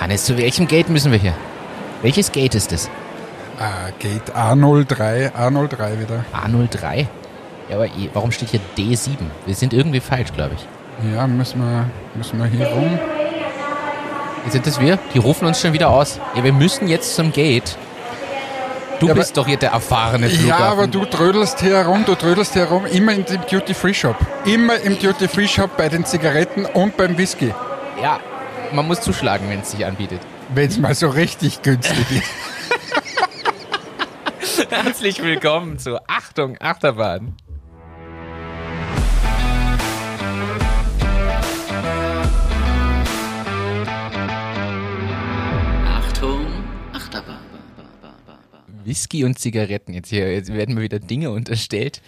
Hannes, zu welchem Gate müssen wir hier? Welches Gate ist das? Ah, Gate A03, A03 wieder. A03? Ja, aber eh, warum steht hier D7? Wir sind irgendwie falsch, glaube ich. Ja, müssen wir, müssen wir hier rum. Sind das wir? Die rufen uns schon wieder aus. Ja, wir müssen jetzt zum Gate. Du Ja, bist doch hier der erfahrene Flughafen. Ja, aber du trödelst hier herum, du trödelst hier herum, immer in dem Duty-Free-Shop. Immer im Duty-Free-Shop bei den Zigaretten und beim Whisky. Ja, man muss zuschlagen, wenn es sich anbietet. Wenn es mal so richtig günstig ist. Herzlich willkommen zu Achtung, Achterbahn. Achtung, Achterbahn. Whisky und Zigaretten. Jetzt hier jetzt werden mir wieder Dinge unterstellt.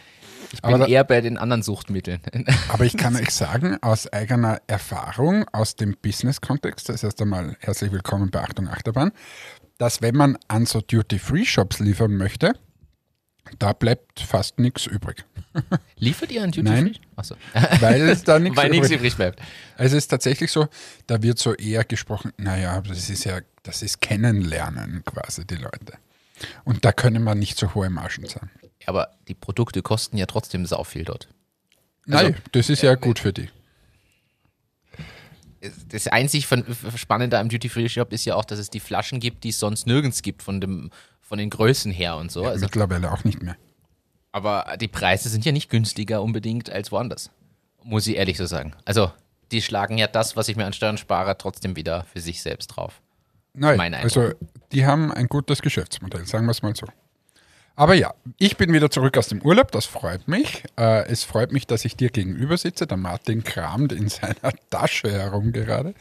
Ich Aber bin da- eher bei den anderen Suchtmitteln. Aber ich kann euch sagen, aus eigener Erfahrung, aus dem Business-Kontext, das heißt einmal herzlich willkommen bei Achtung Achterbahn, dass wenn man an so Duty-Free-Shops liefern möchte, da bleibt fast nichts übrig. Liefert ihr an Duty Nein. Free? Achso. Weil es da nichts Weil nichts übrig übrig bleibt. Also es ist tatsächlich so, da wird so eher gesprochen, naja, das ist ja, das ist Kennenlernen quasi die Leute. Und da können wir nicht so hohe Margen sein. Aber die Produkte kosten ja trotzdem sau viel dort. Also, Nein, das ist ja gut für die. Das einzig von- Spannende am Duty Free Shop ist ja auch, dass es die Flaschen gibt, die es sonst nirgends gibt von dem von den Größen her und so. Also, Mittlerweile auch nicht mehr. aber die Preise sind ja nicht günstiger unbedingt als woanders. Muss ich ehrlich so sagen. Also, die schlagen ja das, was ich mir an Steuern spare, trotzdem wieder für sich selbst drauf. Nein, also die haben ein gutes Geschäftsmodell, sagen wir es mal so. Aber ja, ich bin wieder zurück aus dem Urlaub, das freut mich. Äh, es freut mich, dass ich dir gegenüber sitze. Der Martin kramt in seiner Tasche herum gerade,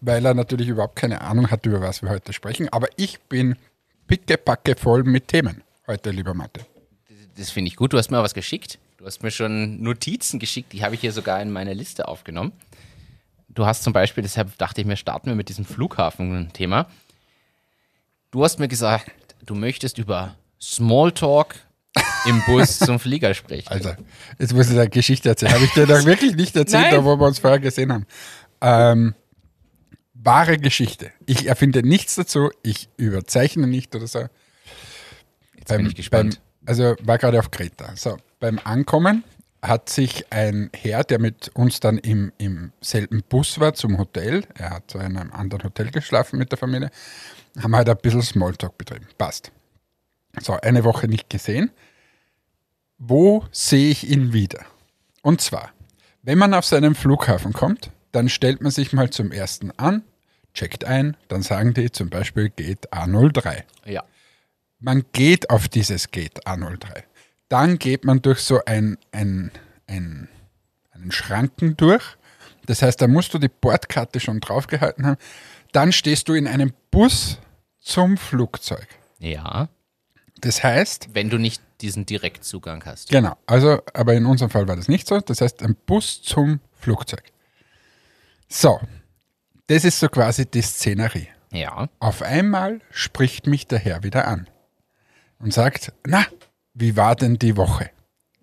weil er natürlich überhaupt keine Ahnung hat, über was wir heute sprechen. Aber ich bin pickepacke voll mit Themen heute, lieber Martin. Das finde ich gut. Du hast mir was geschickt. Du hast mir schon Notizen geschickt. Die habe ich hier sogar in meine Liste aufgenommen. Du hast zum Beispiel, deshalb dachte ich mir, starten wir mit diesem Flughafen-Thema. Du hast mir gesagt, du möchtest über Smalltalk im Bus zum Flieger sprechen. Also, jetzt muss ich eine Geschichte erzählen. Habe ich dir doch wirklich nicht erzählt, Nein. da wo wir uns vorher gesehen haben. Ähm, wahre Geschichte. Ich erfinde nichts dazu, ich überzeichne nicht oder so. Jetzt bin ich gespannt. Beim, also war gerade auf Kreta. So, beim Ankommen hat sich ein Herr, der mit uns dann im, im selben Bus war zum Hotel, er hat in einem anderen Hotel geschlafen mit der Familie, haben halt ein bisschen Smalltalk betrieben. Passt. So, eine Woche nicht gesehen. Wo sehe ich ihn wieder? Und zwar, wenn man auf seinen Flughafen kommt, dann stellt man sich mal zum ersten an, checkt ein, dann sagen die zum Beispiel Gate A03. ja. Man geht auf dieses Gate A03. Dann geht man durch so ein, ein, ein, einen Schranken durch. Das heißt, da musst du die Bordkarte schon draufgehalten haben. Dann stehst du in einem Bus zum Flugzeug. Ja. Das heißt, Wenn du nicht diesen Direktzugang hast. genau, also, aber in unserem Fall war das nicht so. Das heißt, ein Bus zum Flugzeug. So, das ist so quasi die Szenerie. Ja. Auf einmal spricht mich der Herr wieder an und sagt, na, wie war denn die Woche?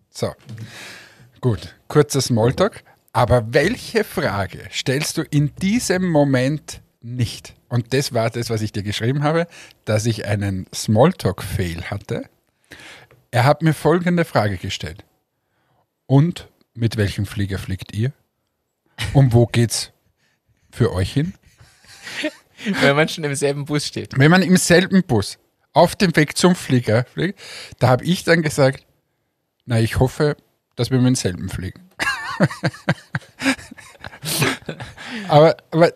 So, gut, kurzer Smalltalk, aber welche Frage stellst du in diesem Moment nicht? Und das war das, was ich dir geschrieben habe, dass ich einen Smalltalk-Fail hatte. Er hat mir folgende Frage gestellt. Und mit welchem Flieger fliegt ihr? Und wo geht's für euch hin? Wenn man schon im selben Bus steht. wenn man im selben Bus auf dem Weg zum Flieger fliegt, da habe ich dann gesagt, na, ich hoffe, dass wir mit demselben fliegen. aber, aber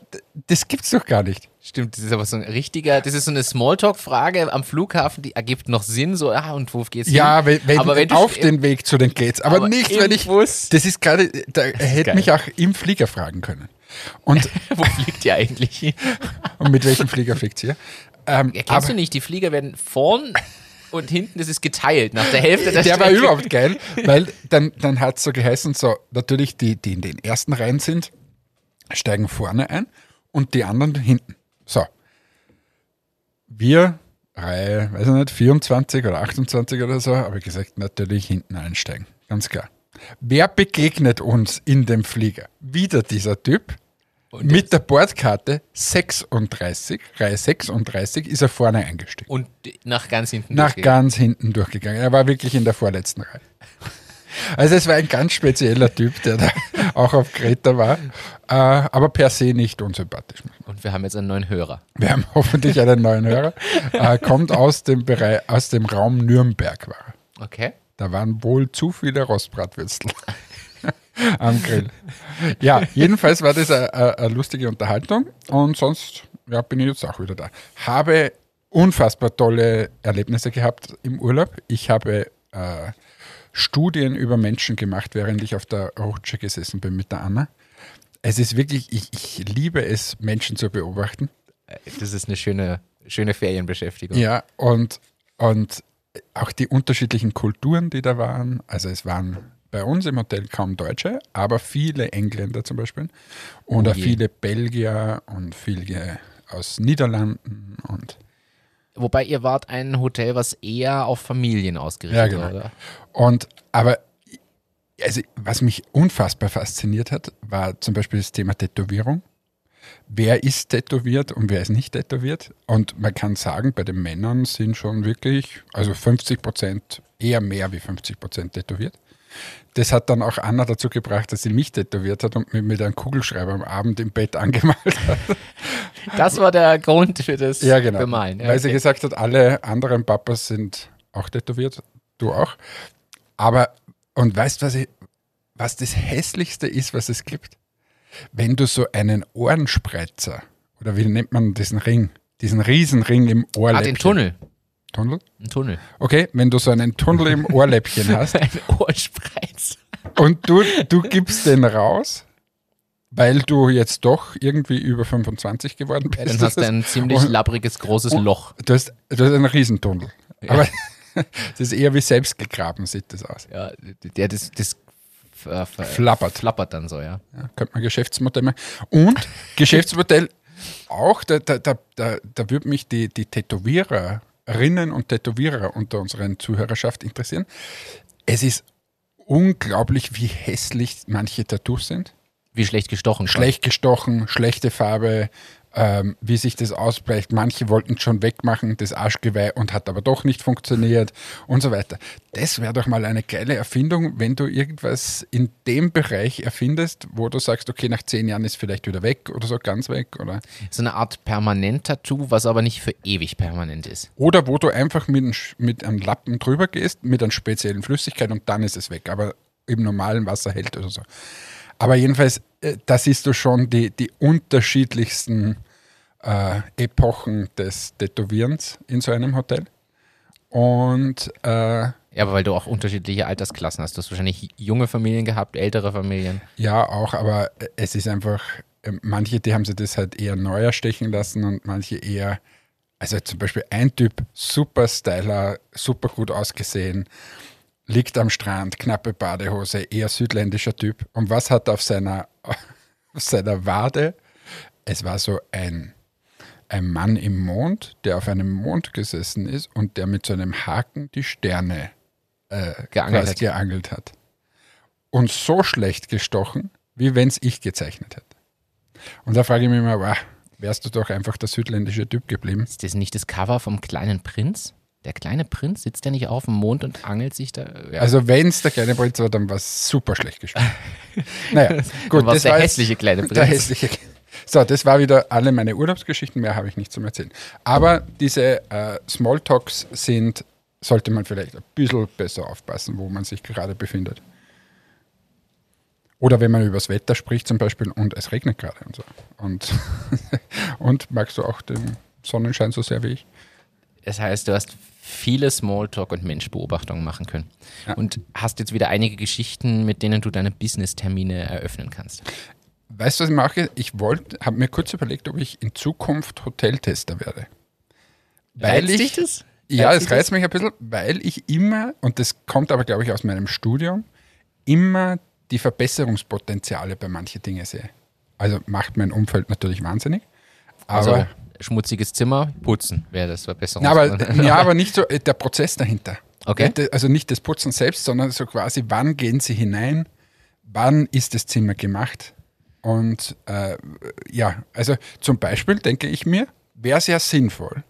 das gibt's doch gar nicht. Stimmt, das ist aber so ein richtiger, das ist so eine Smalltalk-Frage am Flughafen, die ergibt noch Sinn, so, ah, und wo geht's Ja, hin? wenn, aber wenn du auf den Weg zu den Gates, aber, Aber nicht, wenn ich. Bus. Das ist gerade, da hätte mich auch im Flieger fragen können. Und, Wo fliegt ihr eigentlich hin? und mit welchem Flieger fliegt ihr? Ähm, Ja, kennst du nicht, die Flieger werden vorn und hinten, das ist geteilt nach der Hälfte der der war überhaupt geil, weil dann, dann hat es so geheißen, so natürlich die, die in den ersten Reihen sind, steigen vorne ein und die anderen hinten. So. Wir, Reihe, weiß ich nicht, 24 oder 28 oder so, habe ich gesagt, natürlich hinten einsteigen. Ganz klar. Wer begegnet uns in dem Flieger? Wieder dieser Typ, mit der Bordkarte 36, Reihe 36, ist er vorne eingestiegen. Und nach ganz hinten. Nach ganz hinten durchgegangen. Er war wirklich in der vorletzten Reihe. Also es war ein ganz spezieller Typ, der da auch auf Kreta war, äh, aber per se nicht unsympathisch. Und wir haben jetzt einen neuen Hörer. Wir haben hoffentlich einen neuen Hörer. Äh, kommt aus dem Bereich, aus dem Raum Nürnberg war. Okay. Da waren wohl zu viele Rostbratwürstel am Grill. Ja, jedenfalls war das eine, eine, eine lustige Unterhaltung und sonst ja, bin ich jetzt auch wieder da. Habe unfassbar tolle Erlebnisse gehabt im Urlaub. Ich habe äh, Studien über Menschen gemacht, während ich auf der Rutsche gesessen bin mit der Anna. Es ist wirklich, ich, ich liebe es, Menschen zu beobachten. Das ist eine schöne, schöne Ferienbeschäftigung. Ja, und, und auch die unterschiedlichen Kulturen, die da waren. Also es waren bei uns im Hotel kaum Deutsche, aber viele Engländer zum Beispiel. Und Oh viele Belgier und viele aus Niederlanden und Wobei ihr wart ein Hotel, was eher auf Familien ausgerichtet Ja, genau. war, oder? Und aber also, was mich unfassbar fasziniert hat, war zum Beispiel das Thema Tätowierung. Wer ist tätowiert und wer ist nicht tätowiert? Und man kann sagen, bei den Männern sind schon wirklich, also 50 Prozent, eher mehr wie 50 Prozent tätowiert. Das hat dann auch Anna dazu gebracht, dass sie mich tätowiert hat und mir mit einem Kugelschreiber am Abend im Bett angemalt hat. Das war der Grund für das Ja, genau. Bemalen. Ja, Weil sie okay. gesagt hat, alle anderen Papas sind auch tätowiert, du auch. Aber, und weißt du, was, ich- was das Hässlichste ist, was es gibt? Wenn du so einen Ohrenspreizer, oder wie nennt man diesen Ring, diesen Riesenring im ah, Ohrläppchen. den Tunnel. Tunnel? Ein Tunnel. Okay, wenn du so einen Tunnel im Ohrläppchen hast Ein Ohrspreiz. und du, du gibst den raus, weil du jetzt doch irgendwie über 25 geworden bist. Ja, dann hast du ein ziemlich labbriges, großes Loch. Du hast, du hast einen Riesentunnel. Aber es ist eher wie selbst gegraben, sieht das aus. Ja, der das, das äh, Flappert. flappert dann so, ja. Ja, könnte man Geschäftsmodell machen. Und Geschäftsmodell auch, da, da, da, da, da würde mich die, die Tätowiererinnen und Tätowierer unter unseren Zuhörerschaft interessieren. Es ist unglaublich, wie hässlich manche Tattoos sind. Wie schlecht gestochen. Schlecht gestochen, schlechte Farbe, ähm, wie sich das ausbleicht. Manche wollten schon wegmachen, das Arschgeweih, und hat aber doch nicht funktioniert und so weiter. Das wäre doch mal eine geile Erfindung, wenn du irgendwas in dem Bereich erfindest, wo du sagst, okay, nach zehn Jahren ist vielleicht wieder weg oder so ganz weg. Oder, So eine Art Permanent-Tattoo, was aber nicht für ewig permanent ist. oder wo du einfach mit, mit einem Lappen drüber gehst, mit einer speziellen Flüssigkeit und dann ist es weg. Aber im normalen Wasser hält oder so. Aber jedenfalls, äh, da siehst du schon die, die unterschiedlichsten äh, Epochen des Tätowierens in so einem Hotel. Und äh, Ja, aber weil du auch unterschiedliche Altersklassen hast. Du hast wahrscheinlich junge Familien gehabt, ältere Familien. ja, auch, aber äh, es ist einfach, äh, manche, die haben sich das halt eher neuer stechen lassen und manche eher, also zum Beispiel ein Typ, super Styler, super gut ausgesehen, liegt am Strand, knappe Badehose, eher südländischer Typ. Und was hat er auf seiner, auf seiner Wade? Es war so ein, ein Mann im Mond, der auf einem Mond gesessen ist und der mit so einem Haken die Sterne äh, Geangelt hat. geangelt hat. Und so schlecht gestochen, wie wenn es ich gezeichnet hätte. Und da frage ich mich mal, wow, wärst du doch einfach der südländische Typ geblieben? Ist das nicht das Cover vom kleinen Prinz? Der kleine Prinz sitzt ja nicht auf dem Mond und angelt sich da. Ja. Also wenn es der kleine Prinz war, dann war es super schlecht gespielt. naja, gut, das der war hässliche kleine Der Prinz. hässliche. So, das war wieder alle meine Urlaubsgeschichten, mehr habe ich nicht zum Erzählen. Aber diese äh, Smalltalks sind, sollte man vielleicht ein bisschen besser aufpassen, wo man sich gerade befindet. Oder wenn man über das Wetter spricht zum Beispiel und es regnet gerade und so. Und, und magst du auch den Sonnenschein so sehr wie ich? Das heißt, du hast viele Smalltalk und Menschbeobachtungen machen können. Ja. Und hast jetzt wieder einige Geschichten, mit denen du deine Business-Termine eröffnen kannst. Weißt du, was ich mache? Ich wollte, habe mir kurz überlegt, ob ich in Zukunft Hoteltester werde. Weil Reizt ich, das? Ja, es dich reizt mich ein bisschen, weil ich immer, und das kommt aber, glaube ich, aus meinem Studium, immer die Verbesserungspotenziale bei manchen Dingen sehe. Also macht mein Umfeld natürlich wahnsinnig. Aber, Also schmutziges Zimmer, putzen wäre das Verbesserung. na, aber, ja, aber nicht so äh, der Prozess dahinter. Okay. Also nicht das Putzen selbst, sondern so quasi, wann gehen Sie hinein, wann ist das Zimmer gemacht, Und äh, ja, also zum Beispiel denke ich mir, wäre ja sinnvoll,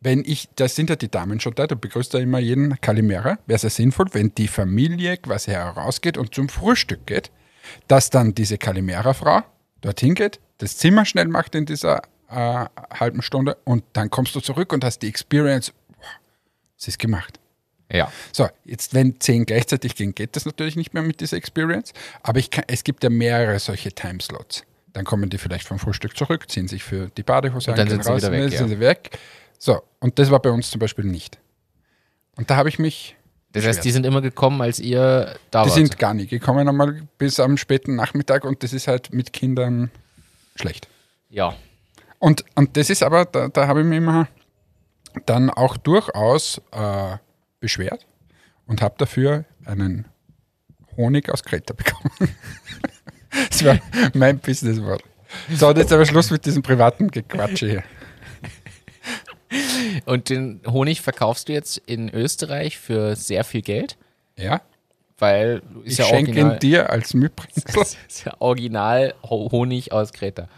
wenn ich, da sind ja die Damen schon da, du begrüßt ja immer jeden Kalimera, wäre ja sinnvoll, wenn die Familie quasi herausgeht und zum Frühstück geht, dass dann diese Kalimera-Frau dorthin geht, das Zimmer schnell macht in dieser äh, halben Stunde und dann kommst du zurück und hast die Experience, wow, es ist gemacht. Ja. So, jetzt wenn zehn gleichzeitig gehen, geht das natürlich nicht mehr mit dieser Experience, aber kann, es gibt ja mehrere solche Timeslots. Dann kommen die vielleicht vom Frühstück zurück, ziehen sich für die Badehose Und dann sind sie wieder weg, ja. sind sie weg. So, und das war bei uns zum Beispiel nicht. Und da habe ich mich, Das heißt, die sind immer gekommen, als ihr da die wart. sind gar nie gekommen, einmal bis am späten Nachmittag und das ist halt mit Kindern schlecht. ja. Und, und das ist aber, da, da habe ich mich immer dann auch durchaus äh, beschwert und habe dafür einen Honig aus Kreta bekommen. das war mein Businesswort. So, und jetzt aber Schluss mit diesem privaten Gequatsche hier. Und den Honig verkaufst du jetzt in Österreich für sehr viel Geld, Ja, weil ist ich ja schenke original, ihn dir als Mitbringsel. Das ist ja original Ho- Honig aus Kreta.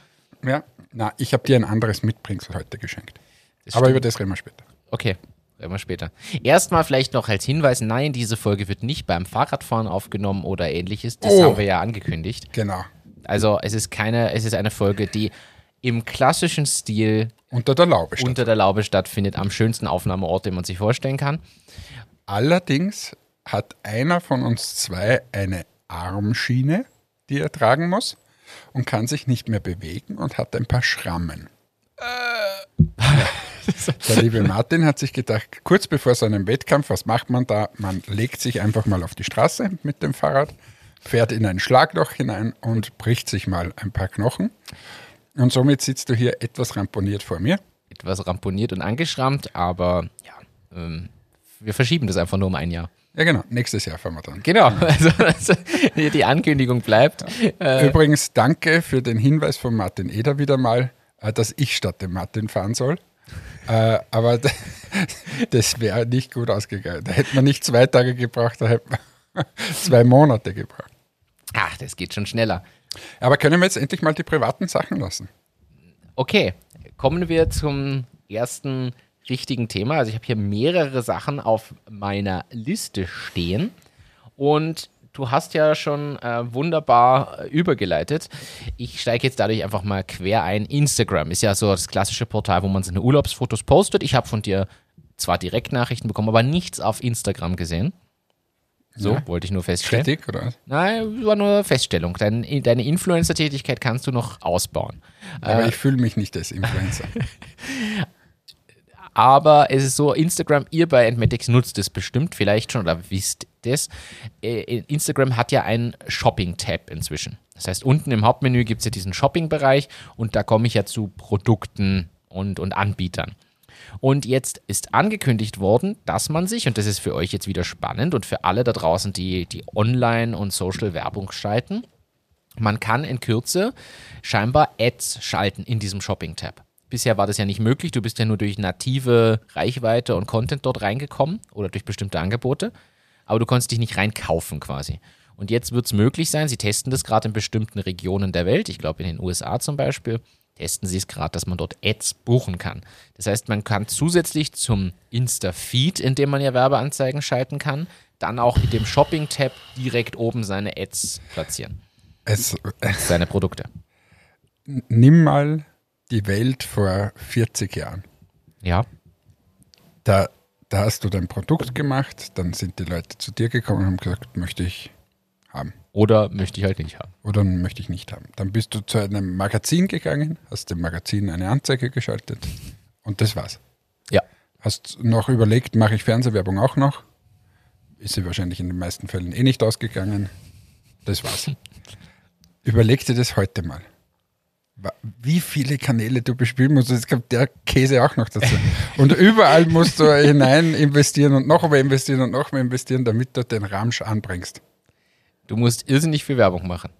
Ja, na, ich habe dir ein anderes Mitbringsel heute geschenkt. Aber über das reden wir später. Okay, reden wir später. Erstmal vielleicht noch als Hinweis, nein, diese Folge wird nicht beim Fahrradfahren aufgenommen oder ähnliches. Das Oh. haben wir ja angekündigt. Genau. Also es ist keine, es ist eine Folge, die im klassischen Stil Unter der Laube unter der Laube stattfindet, am schönsten Aufnahmeort, den man sich vorstellen kann. Allerdings hat einer von uns zwei eine Armschiene, die er tragen muss und kann sich nicht mehr bewegen und hat ein paar Schrammen. Der liebe Martin hat sich gedacht, kurz bevor seinem Wettkampf, was macht man da? Man legt sich einfach mal auf die Straße mit dem Fahrrad, fährt in ein Schlagloch hinein und bricht sich mal ein paar Knochen. Und somit sitzt du hier etwas ramponiert vor mir. Etwas ramponiert und angeschrammt, aber ja, ähm, wir verschieben das einfach nur um ein Jahr. Ja, genau. Nächstes Jahr fahren wir dann. Genau, also, also die Ankündigung bleibt. Äh, Übrigens, danke für den Hinweis von Martin Eder wieder mal, äh, dass ich statt dem Martin fahren soll. Äh, aber das wäre nicht gut ausgegangen. Da hätte man nicht zwei Tage gebraucht, da hätte man zwei Monate gebraucht. ach, das geht schon schneller. Aber können wir jetzt endlich mal die privaten Sachen lassen? Okay, kommen wir zum ersten richtigen Thema. Also ich habe hier mehrere Sachen auf meiner Liste stehen und du hast ja schon äh, wunderbar äh, übergeleitet. Ich steige jetzt dadurch einfach mal quer ein. Instagram ist ja so das klassische Portal, wo man seine Urlaubsfotos postet. Ich habe von dir zwar Direktnachrichten bekommen, aber nichts auf Instagram gesehen. So, Ja. wollte ich nur feststellen. Kritik oder was? Nein, war nur Feststellung. Dein, deine Influencer-Tätigkeit kannst du noch ausbauen. Aber ich fühle mich nicht als Influencer. Aber es ist so, Instagram, ihr bei Entmetics nutzt es bestimmt vielleicht schon oder wisst das. Äh, Instagram hat ja einen Shopping-Tab inzwischen. Das heißt, unten im Hauptmenü gibt es ja diesen Shopping-Bereich und da komme ich ja zu Produkten und, und Anbietern. Und jetzt ist angekündigt worden, dass man sich, und das ist für euch jetzt wieder spannend und für alle da draußen, die, die Online- und Social-Werbung schalten, man kann in Kürze scheinbar Ads schalten in diesem Shopping-Tab. Bisher war das ja nicht möglich. Du bist ja nur durch native Reichweite und Content dort reingekommen oder durch bestimmte Angebote. Aber du konntest dich nicht reinkaufen quasi. Und jetzt wird es möglich sein, sie testen das gerade in bestimmten Regionen der Welt, ich glaube in den USA zum Beispiel, testen sie es gerade, dass man dort Ads buchen kann. Das heißt, man kann zusätzlich zum Insta-Feed, in dem man ja Werbeanzeigen schalten kann, dann auch in dem Shopping-Tab direkt oben seine Ads platzieren, Es, seine Produkte. nimm mal die Welt vor 40 Jahren. Ja. Da, da hast du dein Produkt gemacht, dann sind die Leute zu dir gekommen und haben gesagt, möchte ich haben. Oder möchte ich halt nicht haben. oder möchte ich nicht haben. Dann bist du zu einem Magazin gegangen, hast dem Magazin eine Anzeige geschaltet und das war's. Ja. Hast noch überlegt, mache ich Fernsehwerbung auch noch? Ist sie wahrscheinlich in den meisten Fällen eh nicht ausgegangen. Das war's. Überleg dir das heute mal. Wie viele Kanäle du bespielen musst, jetzt kommt der Käse auch noch dazu. Und überall musst du hinein investieren und noch mehr investieren und noch mehr investieren, damit du den Ramsch anbringst. Du musst irrsinnig viel Werbung machen.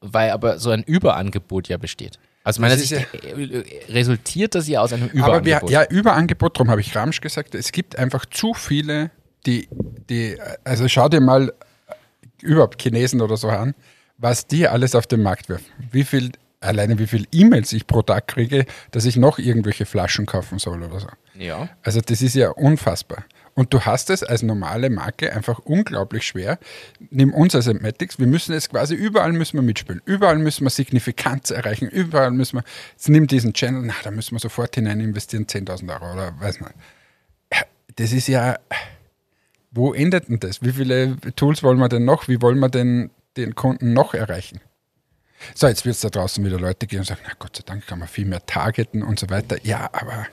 Weil aber so ein Überangebot ja besteht. Aus meiner Das ist Sicht äh, resultiert das ja aus einem Aber Überangebot. wir, ja, Überangebot, darum habe ich Ramsch gesagt, es gibt einfach zu viele, die, die, also schau dir mal äh, überhaupt Chinesen oder so an, was die alles auf den Markt werfen. Wie viel, alleine wie viel E-Mails ich pro Tag kriege, dass ich noch irgendwelche Flaschen kaufen soll oder so. Ja. Also das ist ja unfassbar. Und du hast es als normale Marke einfach unglaublich schwer. Nimm uns als Entmatics, wir müssen es quasi, überall müssen wir mitspielen. Überall müssen wir Signifikanz erreichen. Überall müssen wir, jetzt nimm diesen Channel, na, da müssen wir sofort hinein investieren, 10.000 Euro oder weiß nicht. Ja, Das ist ja, wo endet denn das? Wie viele Tools wollen wir denn noch? Wie wollen wir denn den Kunden noch erreichen? So, jetzt wird es da draußen wieder Leute geben und sagen, na Gott sei Dank kann man viel mehr targeten und so weiter. Ja, aber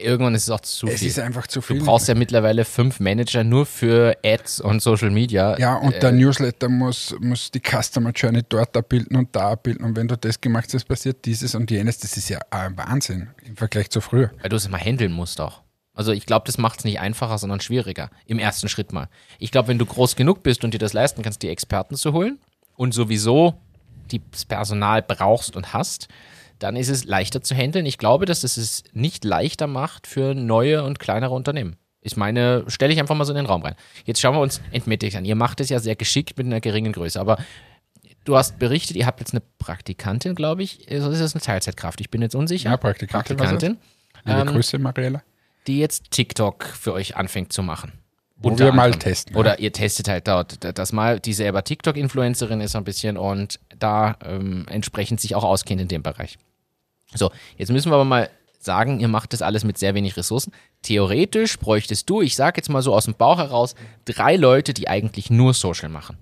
Irgendwann ist es auch zu es viel. ist einfach zu viel. Du brauchst ja mittlerweile fünf Manager nur für Ads und Social Media. Ja, und der Newsletter muss, muss die Customer Journey dort abbilden und da abbilden. Und wenn du das gemacht hast, passiert dieses und jenes. Das ist ja ein Wahnsinn im Vergleich zu früher. Weil du es immer handeln musst auch. Also ich glaube, das macht es nicht einfacher, sondern schwieriger. Im ersten Schritt mal. Ich glaube, wenn du groß genug bist und dir das leisten kannst, die Experten zu holen und sowieso die- das Personal brauchst und hast, dann ist es leichter zu handeln. Ich glaube, dass es es nicht leichter macht für neue und kleinere Unternehmen. Ich meine, stelle ich einfach mal so in den Raum rein. Jetzt schauen wir uns Entmetics an. Ihr macht es ja sehr geschickt mit einer geringen Größe, aber du hast berichtet, ihr habt jetzt eine Praktikantin, glaube ich. Also ist das eine Teilzeitkraft? Ich bin jetzt unsicher. Ja, Praktikantin. Praktikantin, Liebe Ähm, Grüße, Mariella. die jetzt TikTok für euch anfängt zu machen. Wo wir mal testen. Oder ihr testet halt dort das mal, die selber TikTok-Influencerin ist ein bisschen und da ähm, entsprechend sich auch auskennt in dem Bereich. So, jetzt müssen wir aber mal sagen, ihr macht das alles mit sehr wenig Ressourcen. Theoretisch bräuchtest du, ich sage jetzt mal so aus dem Bauch heraus, drei Leute, die eigentlich nur Social machen.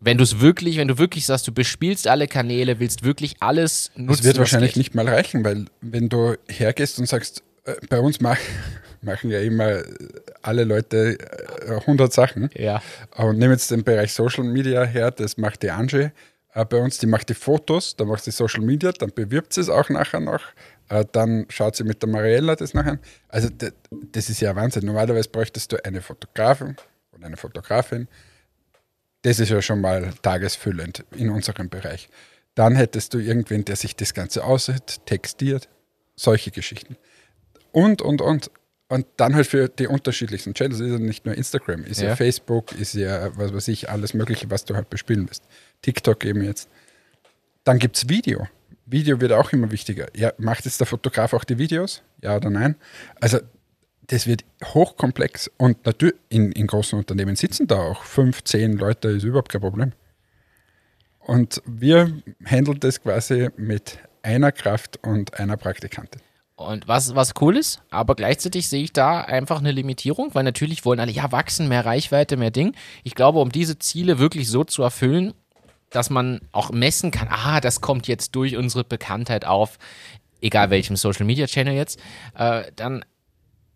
Wenn du es wirklich, wenn du wirklich sagst, du bespielst alle Kanäle, willst wirklich alles nutzen. Das wird wahrscheinlich geht. nicht mal reichen, weil wenn du hergehst und sagst, äh, bei uns mach, machen ja immer alle Leute äh, 100 Sachen. Ja. Und nehmen jetzt den Bereich Social Media her, das macht die Angie äh, bei uns, die macht die Fotos, dann macht sie Social Media, dann bewirbt sie es auch nachher noch, äh, dann schaut sie mit der Mariella das nachher an. Also d- das ist ja Wahnsinn. Normalerweise bräuchtest du eine Fotografin und eine Fotografin. Das ist ja schon mal tagesfüllend in unserem Bereich. Dann hättest du irgendwen, der sich das Ganze aushält, textiert, solche Geschichten. Und, und, und. Und dann halt für die unterschiedlichsten Channels. Ist ja nicht nur Instagram, ist ja, Ja. Facebook, ist ja, was weiß ich, alles Mögliche, was du halt bespielen willst. TikTok eben jetzt. Dann gibt es Video. Video wird auch immer wichtiger. Ja, macht jetzt der Fotograf auch die Videos? Ja oder nein? Also, das wird hochkomplex und natürlich in, in großen Unternehmen sitzen da auch fünf, zehn Leute, ist überhaupt kein Problem. Und wir handeln das quasi mit einer Kraft und einer Praktikantin. Und was, was cool ist, aber gleichzeitig sehe ich da einfach eine Limitierung, weil natürlich wollen alle, ja, wachsen, mehr Reichweite, mehr Ding. Ich glaube, um diese Ziele wirklich so zu erfüllen, dass man auch messen kann, ah, das kommt jetzt durch unsere Bekanntheit auf, egal welchem Social Media Channel jetzt, äh, dann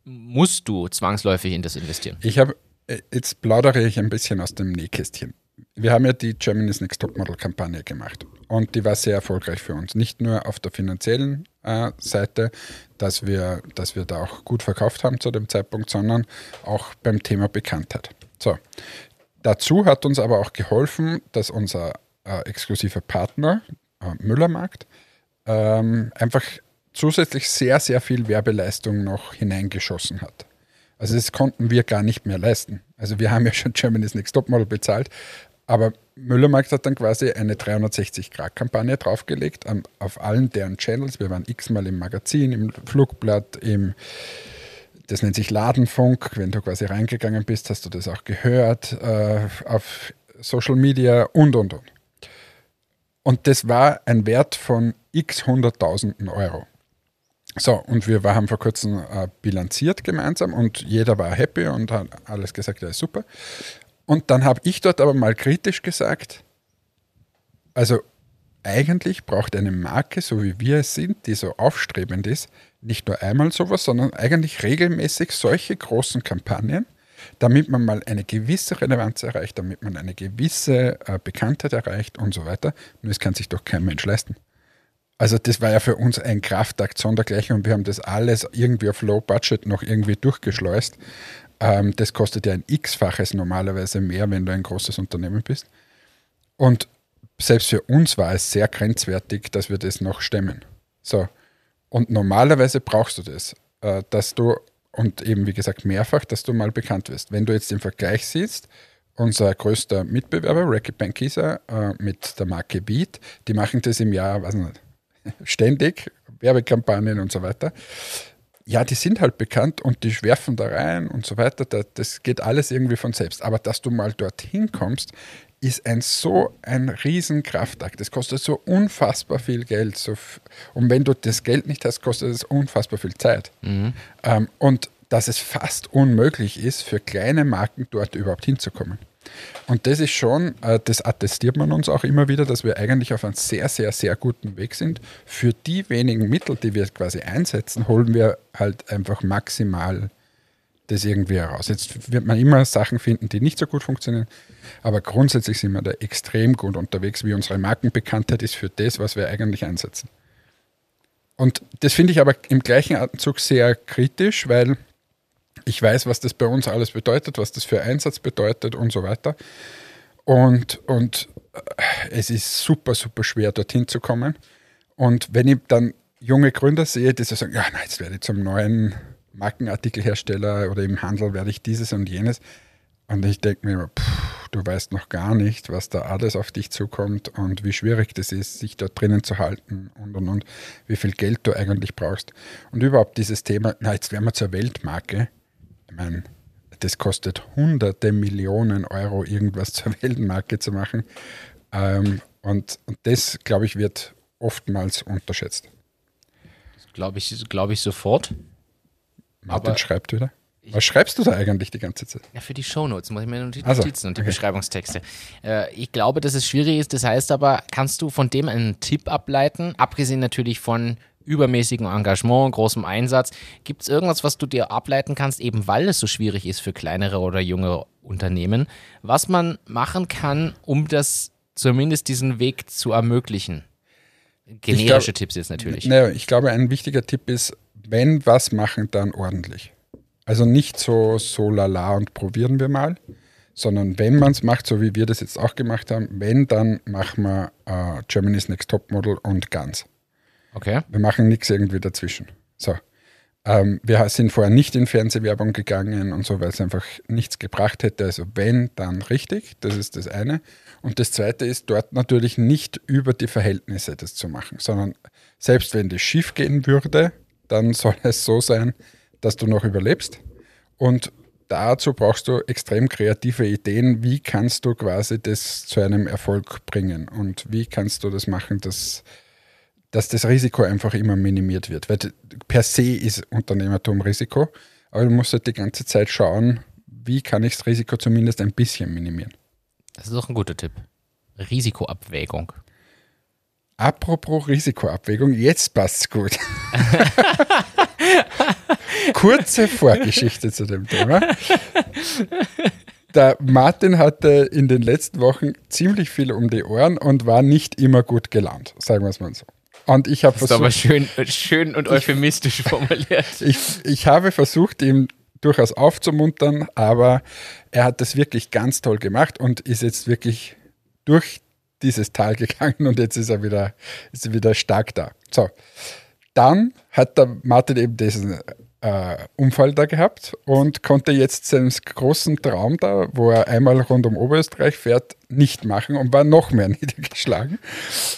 musst du zwangsläufig in das investieren. Ich habe, äh, jetzt plaudere ich ein bisschen aus dem Nähkästchen. Wir haben ja die Germany's Next Topmodel Kampagne gemacht und die war sehr erfolgreich für uns. Nicht nur auf der finanziellen äh, Seite, dass wir, dass wir da auch gut verkauft haben zu dem Zeitpunkt, sondern auch beim Thema Bekanntheit. So. Dazu hat uns aber auch geholfen, dass unser äh, exklusiver Partner, äh, Müllermarkt, ähm, einfach zusätzlich sehr, sehr viel Werbeleistung noch hineingeschossen hat. Also das konnten wir gar nicht mehr leisten. Also wir haben ja schon Germany's Next Topmodel bezahlt, aber Müllermarkt hat dann quasi eine 360-Grad-Kampagne draufgelegt an, auf allen deren Channels. Wir waren x-mal im Magazin, im Flugblatt, im das nennt sich Ladenfunk. Wenn du quasi reingegangen bist, hast du das auch gehört äh, auf Social Media und und und. Und das war ein Wert von x hunderttausenden Euro. So, und wir haben vor kurzem äh, bilanziert gemeinsam und jeder war happy und hat alles gesagt, ja, super. Und dann habe ich dort aber mal kritisch gesagt, also eigentlich braucht eine Marke, so wie wir es sind, die so aufstrebend ist, nicht nur einmal sowas, sondern eigentlich regelmäßig solche großen Kampagnen, damit man mal eine gewisse Relevanz erreicht, damit man eine gewisse äh, Bekanntheit erreicht und so weiter. Nur es kann sich doch kein Mensch leisten. Also das war ja für uns ein Kraftakt sondergleichen und wir haben das alles irgendwie auf Low Budget noch irgendwie durchgeschleust. Ähm, das kostet ja ein x-faches normalerweise mehr, wenn du ein großes Unternehmen bist. Und selbst für uns war es sehr grenzwertig, dass wir das noch stemmen. So. Und normalerweise brauchst du das, äh, dass du, und eben wie gesagt mehrfach, dass du mal bekannt wirst. Wenn du jetzt den Vergleich siehst, unser größter Mitbewerber, Racket Bankisa, äh, mit der Marke Beat, die machen das im Jahr, weiß nicht, ständig, Werbekampagnen und so weiter. Ja, die sind halt bekannt und die werfen da rein und so weiter. Das geht alles irgendwie von selbst. Aber dass du mal dorthin kommst, ist ein so ein Riesenkraftakt. Das kostet so unfassbar viel Geld. So und wenn du das Geld nicht hast, kostet es unfassbar viel Zeit. Mhm. Ähm, und dass es fast unmöglich ist, für kleine Marken dort überhaupt hinzukommen. Und das ist schon, äh, das attestiert man uns auch immer wieder, dass wir eigentlich auf einem sehr, sehr, sehr guten Weg sind. Für die wenigen Mittel, die wir quasi einsetzen, holen wir halt einfach maximal das irgendwie heraus. Jetzt wird man immer Sachen finden, die nicht so gut funktionieren, aber grundsätzlich sind wir da extrem gut unterwegs, wie unsere Markenbekanntheit ist für das, was wir eigentlich einsetzen. Und das finde ich aber im gleichen Atemzug sehr kritisch, weil ich weiß, was das bei uns alles bedeutet, was das für Einsatz bedeutet und so weiter. Und, und äh, es ist super, super schwer, dorthin zu kommen. Und wenn ich dann junge Gründer sehe, die so sagen, ja, na, jetzt werde ich zum neuen Markenartikelhersteller oder im Handel werde ich dieses und jenes. Und ich denke mir pff, du weißt noch gar nicht, was da alles auf dich zukommt und wie schwierig das ist, sich da drinnen zu halten und und und, wie viel Geld du eigentlich brauchst. Und überhaupt dieses Thema, na, jetzt werden wir zur Weltmarke. Ich meine, das kostet hunderte Millionen Euro, irgendwas zur Weltmarke zu machen. Ähm, und, und das, glaube ich, wird oftmals unterschätzt. Glaube ich, glaube ich sofort. Martin Aber schreibt wieder. Was schreibst du da eigentlich die ganze Zeit? Ja, für die Shownotes muss ich mir Notizen also, und die okay. Beschreibungstexte. Äh, ich glaube, dass es schwierig ist. Das heißt aber, kannst du von dem einen Tipp ableiten? Abgesehen natürlich von übermäßigem Engagement, großem Einsatz. Gibt es irgendwas, was du dir ableiten kannst, eben weil es so schwierig ist für kleinere oder junge Unternehmen, was man machen kann, um das zumindest diesen Weg zu ermöglichen? Generische glaub, Tipps jetzt natürlich. Naja, ich glaube, ein wichtiger Tipp ist, wenn was machen, dann ordentlich. Also nicht so, so lala und probieren wir mal, sondern wenn man es macht, so wie wir das jetzt auch gemacht haben, wenn, dann machen wir äh, Germany's Next Topmodel und ganz. Okay. Wir machen nichts irgendwie dazwischen. So. Ähm, wir sind vorher nicht in Fernsehwerbung gegangen und so, weil es einfach nichts gebracht hätte. Also wenn, dann richtig. Das ist das eine. Und das zweite ist, dort natürlich nicht über die Verhältnisse das zu machen, sondern selbst wenn das schief gehen würde, dann soll es so sein, dass du noch überlebst. Und dazu brauchst du extrem kreative Ideen, wie kannst du quasi das zu einem Erfolg bringen und wie kannst du das machen, dass, dass das Risiko einfach immer minimiert wird. Weil per se ist Unternehmertum Risiko, aber du musst halt die ganze Zeit schauen, wie kann ich das Risiko zumindest ein bisschen minimieren. Das ist auch ein guter Tipp. Risikoabwägung. Apropos Risikoabwägung, jetzt passt's gut. Kurze Vorgeschichte zu dem Thema. Der Martin hatte in den letzten Wochen ziemlich viel um die Ohren und war nicht immer gut gelaunt, sagen wir es mal so. Und ich habe versucht. aber schön, schön und euphemistisch formuliert. ich, ich habe versucht, ihm durchaus aufzumuntern, aber er hat das wirklich ganz toll gemacht und ist jetzt wirklich durch dieses Tal gegangen und jetzt ist er wieder, ist er wieder stark da. So. Dann hat der Martin eben diesen äh, Unfall da gehabt und konnte jetzt seinen großen Traum da, wo er einmal rund um Oberösterreich fährt, nicht machen und war noch mehr niedergeschlagen.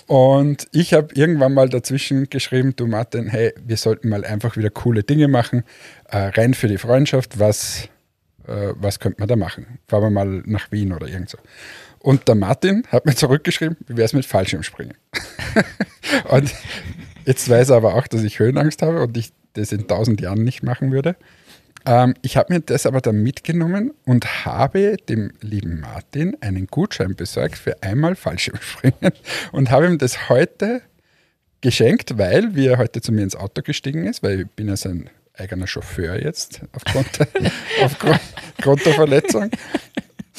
Und ich habe irgendwann mal dazwischen geschrieben, du Martin, hey, wir sollten mal einfach wieder coole Dinge machen, äh, rein für die Freundschaft, was, äh, was könnte man da machen? Fahren wir mal nach Wien oder irgend so. Und der Martin hat mir zurückgeschrieben, wie wäre es mit Fallschirmspringen? und jetzt weiß er aber auch, dass ich Höhenangst habe und ich das in tausend Jahren nicht machen würde. Ähm, ich habe mir das aber dann mitgenommen und habe dem lieben Martin einen Gutschein besorgt für einmal Fallschirmspringen und habe ihm das heute geschenkt, weil wie er heute zu mir ins Auto gestiegen ist, weil ich bin ja sein eigener Chauffeur jetzt aufgrund, aufgrund der Verletzung.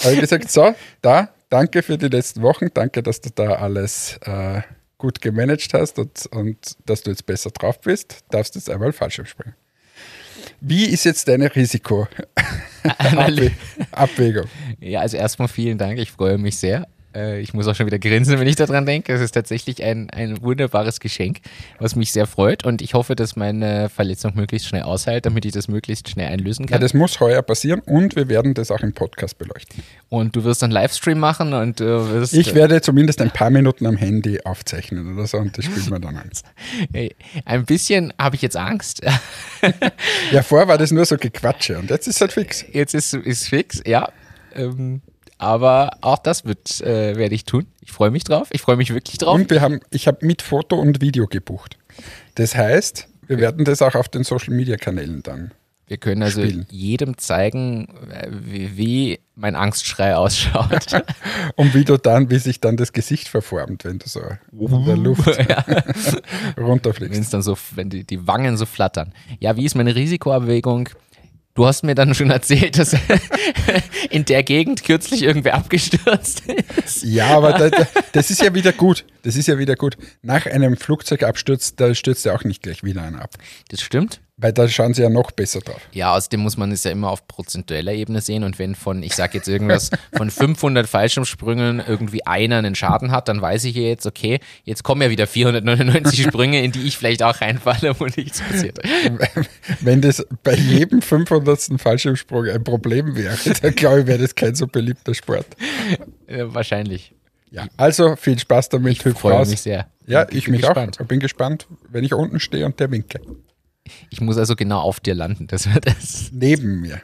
Habe ich gesagt, so, da, danke für die letzten Wochen, danke, dass du da alles äh, gut gemanagt hast und, und dass du jetzt besser drauf bist, darfst du jetzt einmal Fallschirm springen. Wie ist jetzt deine Risikoabwägung? ja, also erstmal vielen Dank, ich freue mich sehr. Äh, ich muss auch schon wieder grinsen, wenn ich daran denke. Es ist tatsächlich ein, ein wunderbares Geschenk, was mich sehr freut. Und ich hoffe, dass meine Verletzung möglichst schnell aushält, damit ich das möglichst schnell einlösen Ja, kann. das muss heuer passieren und wir werden das auch im Podcast beleuchten. und du wirst dann Livestream machen und du wirst. Ich werde zumindest ein paar Minuten am Handy aufzeichnen oder so und das spielen wir dann an. Ein bisschen habe ich jetzt Angst. Ja, vorher war das nur so Gequatsche und jetzt ist es halt fix. Jetzt ist ist fix, ja. Ähm, aber auch das wird äh, werde ich tun. Ich freue mich drauf. Ich freue mich wirklich drauf. Und wir haben, ich habe mit Foto und Video gebucht. Das heißt, wir werden das auch auf den Social Media Kanälen dann. Wir können also spielen. jedem zeigen, äh, wie, wie mein Angstschrei ausschaut. Und wie du dann, wie sich dann das Gesicht verformt, wenn du so in der Luft ja. Wenn runterfliegst. es dann so, wenn die, die Wangen so flattern. Ja, wie ist meine Risikoabwägung? Du hast mir dann schon erzählt, dass in der Gegend kürzlich irgendwer abgestürzt ist. Ja, aber da, da, das ist ja wieder gut. Das ist ja wieder gut. Nach einem Flugzeugabsturz, da stürzt ja auch nicht gleich wieder einer ab. Das stimmt. Weil da schauen sie ja noch besser drauf. Ja, außerdem muss man es ja immer auf prozentueller Ebene sehen und wenn von, ich sag jetzt irgendwas, von 500 Fallschirmsprüngen irgendwie einer einen Schaden hat, dann weiß ich ja jetzt, okay, jetzt kommen ja wieder 499 Sprünge, in die ich vielleicht auch reinfalle, wo nichts passiert. Wenn das bei jedem 500. Fallschirmsprung ein Problem wäre, dann glaube ich, wäre das kein so beliebter Sport. Äh, wahrscheinlich. Ja, also viel Spaß damit. Ich freue mich sehr. Ja, Bin ich mich gespannt. auch. Bin gespannt, wenn ich unten stehe und der winke. Ich muss also genau auf dir landen. Das wird das. Neben mir.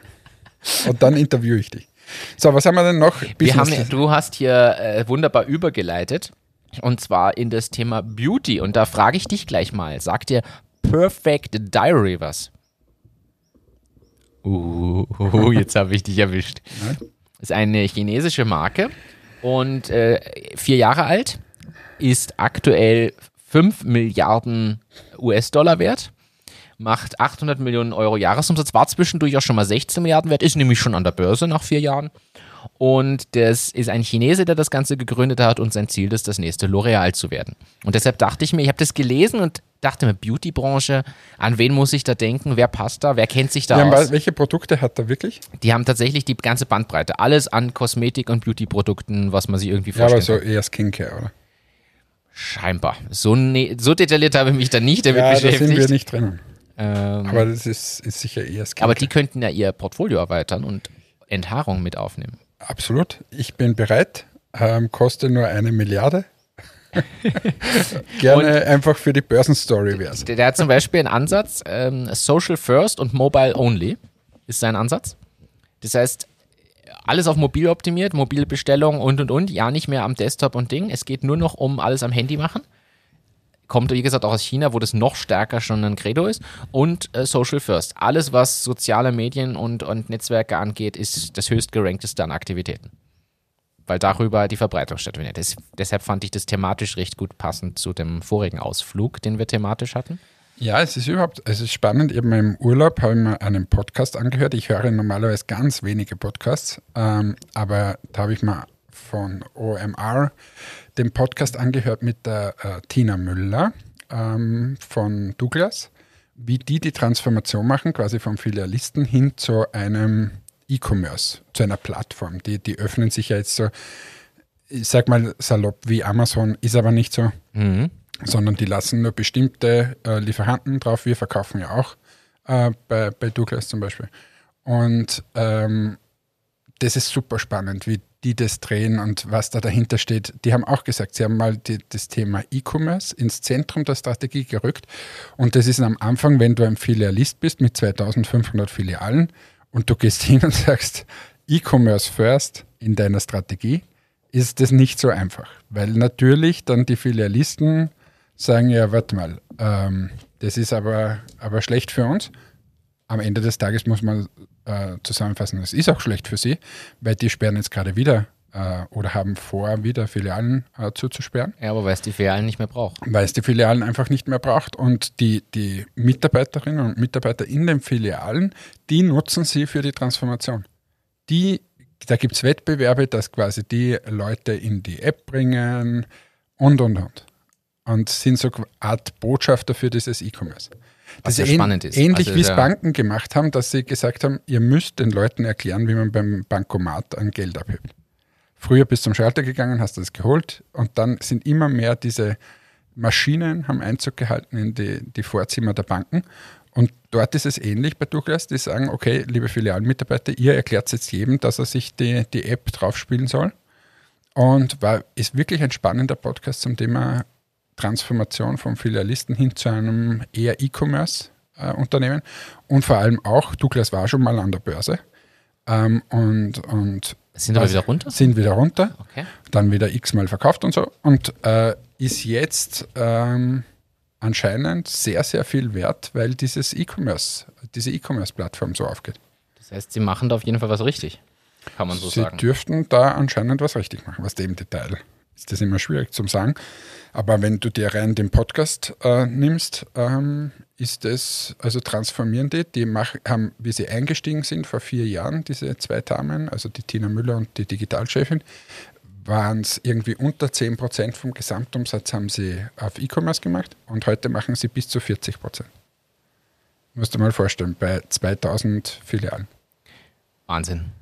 Und dann interviewe ich dich. So, was haben wir denn noch? Wir haben, du hast hier äh, wunderbar übergeleitet und zwar in das Thema Beauty und da frage ich dich gleich mal. Sagt dir Perfect Diary was? Uh, jetzt habe ich dich erwischt. Ist eine chinesische Marke und äh, vier Jahre alt, ist aktuell 5 Milliarden US-Dollar wert, macht 800 Millionen Euro Jahresumsatz, war zwischendurch auch schon mal 16 Milliarden wert, ist nämlich schon an der Börse nach vier Jahren. Und das ist ein Chinese, der das Ganze gegründet hat und sein Ziel ist, das nächste L'Oreal zu werden. Und deshalb dachte ich mir, ich habe das gelesen und dachte mir, Beauty-Branche, an wen muss ich da denken? Wer passt da? Wer kennt sich da Ja, aus? welche Produkte hat er wirklich? Die haben tatsächlich die ganze Bandbreite. Alles an Kosmetik- und Beauty-Produkten, was man sich irgendwie Ja, aber so eher Skincare, oder? Scheinbar. So, ne so detailliert habe ich mich da nicht damit Ja, da beschäftigt. sind wir nicht drinnen. Ähm, Aber das ist, ist sicher eher Skincare. aber die könnten ja ihr Portfolio erweitern und Enthaarung mit aufnehmen. Absolut. Ich bin bereit. Ähm, kostet nur eine Milliarde. Gerne einfach für die Börsenstory wär's. Der, der hat zum Beispiel einen Ansatz, ähm, Social First und Mobile Only ist sein Ansatz. Das heißt, alles auf mobil optimiert, mobile Bestellung und und und, ja nicht mehr am Desktop und Ding. Es geht nur noch um alles am Handy machen. Kommt, wie gesagt, auch aus China, wo das noch stärker schon ein Credo ist. Und äh, Social First. Alles, was soziale Medien und, und Netzwerke angeht, ist das höchst gerankteste an Aktivitäten. Weil darüber die Verbreitung stattfindet. Des, deshalb fand ich das thematisch recht gut passend zu dem vorigen Ausflug, den wir thematisch hatten. Ja, es ist überhaupt, es ist spannend. Eben im Urlaub habe ich mir einen Podcast angehört. Ich höre normalerweise ganz wenige Podcasts, ähm, aber da habe ich mir von OMR den Podcast angehört mit der äh, Tina Müller ähm, von Douglas, wie die die Transformation machen, quasi vom Filialisten hin zu einem E-Commerce, zu einer Plattform. Die, die öffnen sich ja jetzt so, ich sag mal salopp wie Amazon, ist aber nicht so Mhm. sondern die lassen nur bestimmte äh, Lieferanten drauf. Wir verkaufen ja auch äh, bei, bei Douglas zum Beispiel. Und ähm, das ist super spannend, wie die das drehen und was da dahinter steht. Die haben auch gesagt, sie haben mal die, das Thema E-Commerce ins Zentrum der Strategie gerückt. Und das ist am Anfang, wenn du ein Filialist bist mit 2500 Filialen und du gehst hin und sagst, E-Commerce first in deiner Strategie, ist das nicht so einfach. Weil natürlich dann die Filialisten sagen, ja, warte mal, ähm, das ist aber, aber schlecht für uns. Am Ende des Tages muss man äh, zusammenfassen, es ist auch schlecht für sie, weil die sperren jetzt gerade wieder äh, oder haben vor, wieder Filialen äh, zuzusperren, Ja, aber weil es die Filialen nicht mehr braucht. weil es die Filialen einfach nicht mehr braucht. Und die, die Mitarbeiterinnen und Mitarbeiter in den Filialen, die nutzen sie für die Transformation. Die, da gibt es Wettbewerbe, dass quasi die Leute in die App bringen und, und, und. Und sind so eine Art Botschafter für dieses E-Commerce. Was Das ja spannend ist. Ähnlich Also wie es ja- Banken gemacht haben, dass sie gesagt haben, ihr müsst den Leuten erklären, wie man beim Bankomat an Geld abhebt. früher bis zum Schalter gegangen, hast das geholt und dann sind immer mehr diese Maschinen haben Einzug gehalten in die, die Vorzimmer der Banken. Und dort ist es ähnlich bei Douglas, die sagen, okay, liebe Filialmitarbeiter, ihr erklärt jetzt jedem, dass er sich die, die App drauf spielen soll. Und war, ist wirklich ein spannender Podcast zum Thema Transformation vom Filialisten hin zu einem eher E-Commerce-Unternehmen. und vor allem auch, Douglas war schon mal an der Börse. Ähm, und, und Sind aber wieder runter? sind wieder runter Okay. dann wieder x-mal verkauft und so und äh, ist jetzt ähm, anscheinend sehr, sehr viel wert, weil dieses E-Commerce, diese E-Commerce-Plattform so aufgeht. Das heißt, sie machen da auf jeden Fall was richtig. Kann man so Sie sagen. dürften da anscheinend was richtig machen, was dem Detail ist das immer schwierig zu sagen. Aber wenn du dir rein den Podcast äh, nimmst, ähm, ist es, also transformieren die, die mach, haben, wie sie eingestiegen sind vor vier Jahren, diese zwei Damen, also die Tina Müller und die Digitalchefin, waren es irgendwie unter 10% vom Gesamtumsatz haben sie auf E-Commerce gemacht und heute machen sie bis zu 40%. Musst du mal vorstellen, bei 2000 Filialen. Wahnsinn.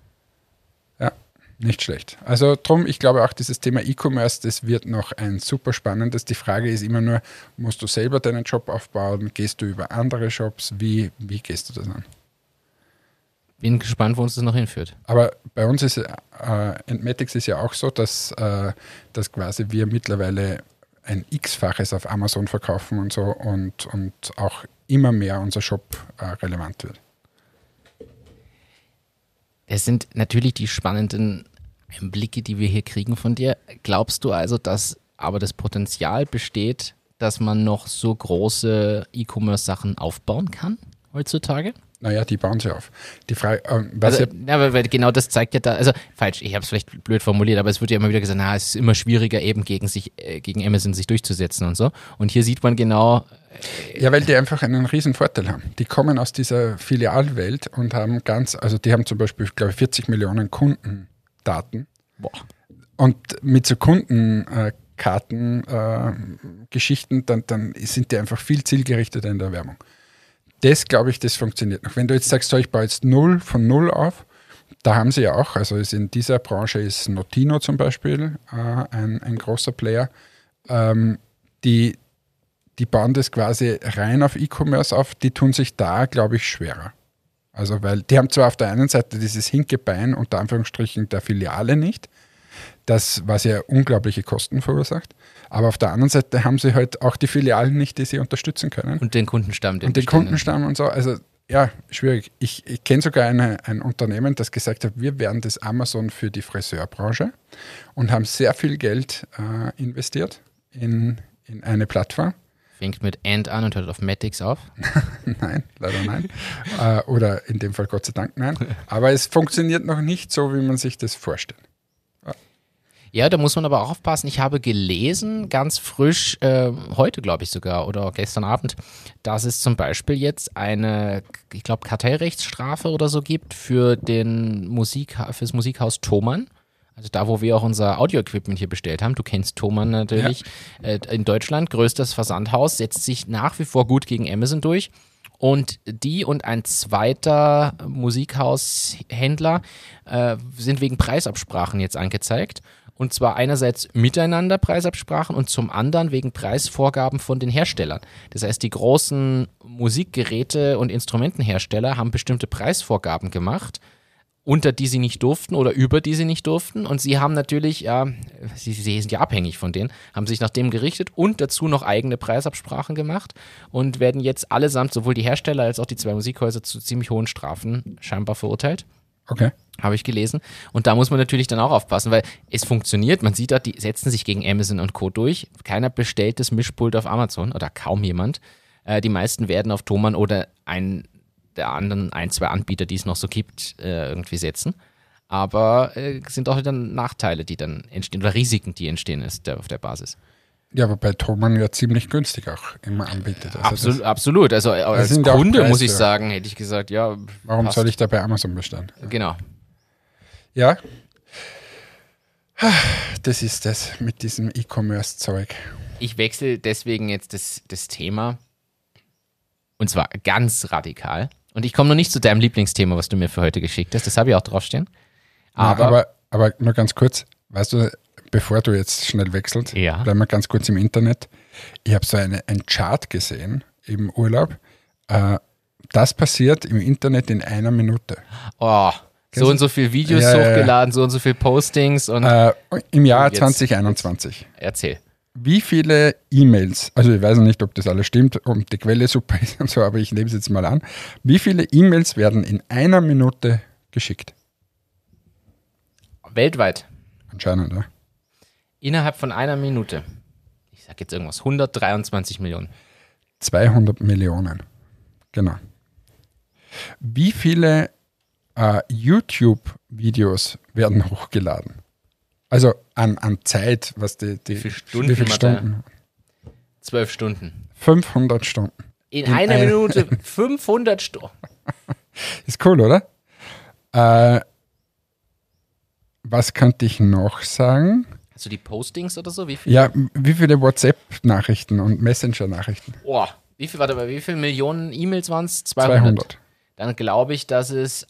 Nicht schlecht. Also drum, ich glaube auch dieses Thema E-Commerce, das wird noch ein super spannendes. Die Frage ist immer nur, musst du selber deinen Job aufbauen? Gehst du über andere Shops? Wie, wie gehst du das an? Bin gespannt, wo uns das noch hinführt. Aber bei uns ist äh, Entmatics ist ja auch so, dass, äh, dass quasi wir mittlerweile ein X-faches auf Amazon verkaufen und so und, und auch immer mehr unser Shop äh, relevant wird. Das sind natürlich die spannenden Einblicke, die wir hier kriegen von dir. Glaubst du also, dass aber das Potenzial besteht, dass man noch so große E-Commerce-Sachen aufbauen kann heutzutage? Naja, die bauen sie auf. Die Frage, ähm, was Also, ja, weil, weil genau das zeigt ja da, also falsch, ich habe es vielleicht blöd formuliert, aber es wird ja immer wieder gesagt, na, es ist immer schwieriger eben gegen sich, äh, gegen Amazon sich durchzusetzen und so. Und hier sieht man genau, Ja, weil die einfach einen riesen Vorteil haben. Die kommen aus dieser Filialwelt und haben ganz, also die haben zum Beispiel, glaube ich, 40 Millionen Kundendaten. boah, Und mit so Kundenkarten, äh, dann, dann sind die einfach viel zielgerichteter in der Werbung. Das glaube ich, das funktioniert noch. Wenn du jetzt sagst, so, ich baue jetzt null von null auf, da haben sie ja auch, also ist in dieser Branche ist Notino zum Beispiel äh, ein, ein großer Player, ähm, die, die bauen das quasi rein auf E-Commerce auf, die tun sich da, glaube ich, schwerer. Also, weil die haben zwar auf der einen Seite dieses Hinkebein unter Anführungsstrichen der Filiale nicht, das, was ja unglaubliche Kosten verursacht, aber auf der anderen Seite haben sie halt auch die Filialen nicht, die sie unterstützen können. und den Kundenstamm. Und den. Kundenstamm und so, also ja, schwierig. Ich, ich kenne sogar eine, ein Unternehmen, das gesagt hat, wir werden das Amazon für die Friseurbranche und haben sehr viel Geld äh, investiert in, in eine Plattform. Fängt mit End an und hört auf Matix auf. Nein, leider nein. äh, oder in dem Fall Gott sei Dank nein. Aber es funktioniert noch nicht so, wie man sich das vorstellt. Ja, da muss man aber auch aufpassen. Ich habe gelesen, ganz frisch, äh, heute glaube ich sogar oder gestern Abend, dass es zum Beispiel jetzt eine, ich glaube, Kartellrechtsstrafe oder so gibt für den Musik, fürs Musikhaus Thomann. Also da, wo wir auch unser Audio-Equipment hier bestellt haben. Du kennst Thomann natürlich. Äh, in Deutschland, größtes Versandhaus, setzt sich nach wie vor gut gegen Amazon durch. Und die und ein zweiter Musikhaushändler äh, sind wegen Preisabsprachen jetzt angezeigt. Und zwar einerseits miteinander Preisabsprachen und zum anderen wegen Preisvorgaben von den Herstellern. Das heißt, die großen Musikgeräte- und Instrumentenhersteller haben bestimmte Preisvorgaben gemacht, unter die sie nicht durften oder über die sie nicht durften. Und sie haben natürlich, ja, sie, sie sind ja abhängig von denen, haben sich nach dem gerichtet und dazu noch eigene Preisabsprachen gemacht und werden jetzt allesamt, sowohl die Hersteller als auch die zwei Musikhäuser, zu ziemlich hohen Strafen scheinbar verurteilt. Okay. Habe ich gelesen. Und da muss man natürlich dann auch aufpassen, weil es funktioniert. Man sieht da, die setzen sich gegen Amazon und Co. durch. Keiner bestellt das Mischpult auf Amazon oder kaum jemand. Äh, die meisten werden auf Thomann oder einen der anderen ein, zwei Anbieter, die es noch so gibt, äh, irgendwie setzen. Aber äh, sind auch wieder Nachteile, die dann entstehen oder Risiken, die entstehen ist der, auf der Basis. Ja, wobei Thomann ja ziemlich günstig auch immer anbietet. Also Absolut, absolut. Also äh, als Kunde muss ich sagen, hätte ich gesagt, ja. Das, warum passt. soll ich da bei Amazon bestellen? Genau. Ja. Das ist das mit diesem E-Commerce-Zeug. Ich wechsle deswegen jetzt das, das Thema. Und zwar ganz radikal. Und ich komme noch nicht zu deinem Lieblingsthema, was du mir für heute geschickt hast. Das habe ich auch draufstehen. Aber, aber, aber nur ganz kurz, Weißt du, bevor du jetzt schnell wechselst, Ja. bleiben wir ganz kurz im Internet. Ich habe so eine, ein Chart gesehen im Urlaub. Äh, das passiert im Internet in einer Minute. Oh, so und so viele Videos Ja, ja, ja. hochgeladen, so und so viele Postings und Äh, Im Jahr Jetzt- 2021. erzähl. Wie viele E-Mails, also ich weiß nicht, ob das alles stimmt, ob die Quelle super ist und so, aber ich nehme es jetzt mal an. Wie viele E-Mails werden in einer Minute geschickt? Weltweit. Anscheinend, ja. Innerhalb von einer Minute. Ich sag jetzt irgendwas. 123 Millionen. 200 Millionen. Genau. Wie viele äh, YouTube-Videos werden hochgeladen? Also an, an Zeit, was die, die viele Stunden wie viele? Stunden? Zwölf Stunden. 500 Stunden. In, In einer ein- Minute 500 Stunden. Ist cool, oder? Äh, was könnte ich noch sagen? Hast du die Postings oder so? Wie viel? Ja, wie viele WhatsApp-Nachrichten und Messenger-Nachrichten? Oh, wie viel, warte mal, wie viele Millionen E-Mails waren es? 200. 200. Dann glaube ich, dass es,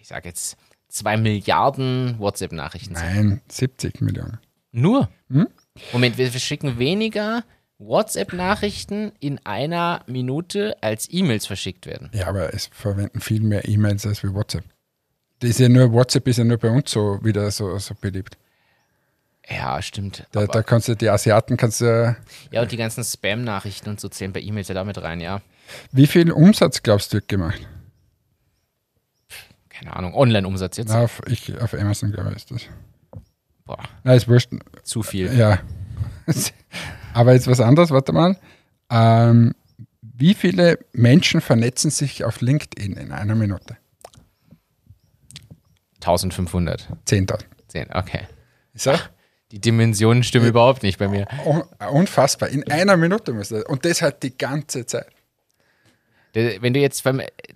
ich sag jetzt, zwei Milliarden WhatsApp-Nachrichten sind. Nein, 70 Millionen. Nur? Hm? Moment, wir, wir schicken weniger WhatsApp-Nachrichten in einer Minute als E-Mails verschickt werden. Ja, aber es verwenden viel mehr E-Mails als wie WhatsApp. Das ist ja nur, WhatsApp ist ja nur bei uns so wieder so, so beliebt. Ja, stimmt. Da, da kannst du die Asiaten, kannst du, ja, und die ganzen Spam-Nachrichten und so zählen bei E-Mails ja damit rein, ja. wie viel Umsatz glaubst du wird gemacht? Keine Ahnung, Online-Umsatz jetzt. Na, auf, ich, auf Amazon, glaube ich, ist das. Boah, Na, ist wurscht. zu viel. Ja. Aber jetzt was anderes, warte mal. Ähm, wie viele Menschen vernetzen sich auf LinkedIn in einer Minute? 1500. 10.000. Zehn, okay. So? Die Dimensionen stimmen überhaupt nicht bei mir. Un unfassbar. In einer Minute das. Und das halt die ganze Zeit. Wenn du jetzt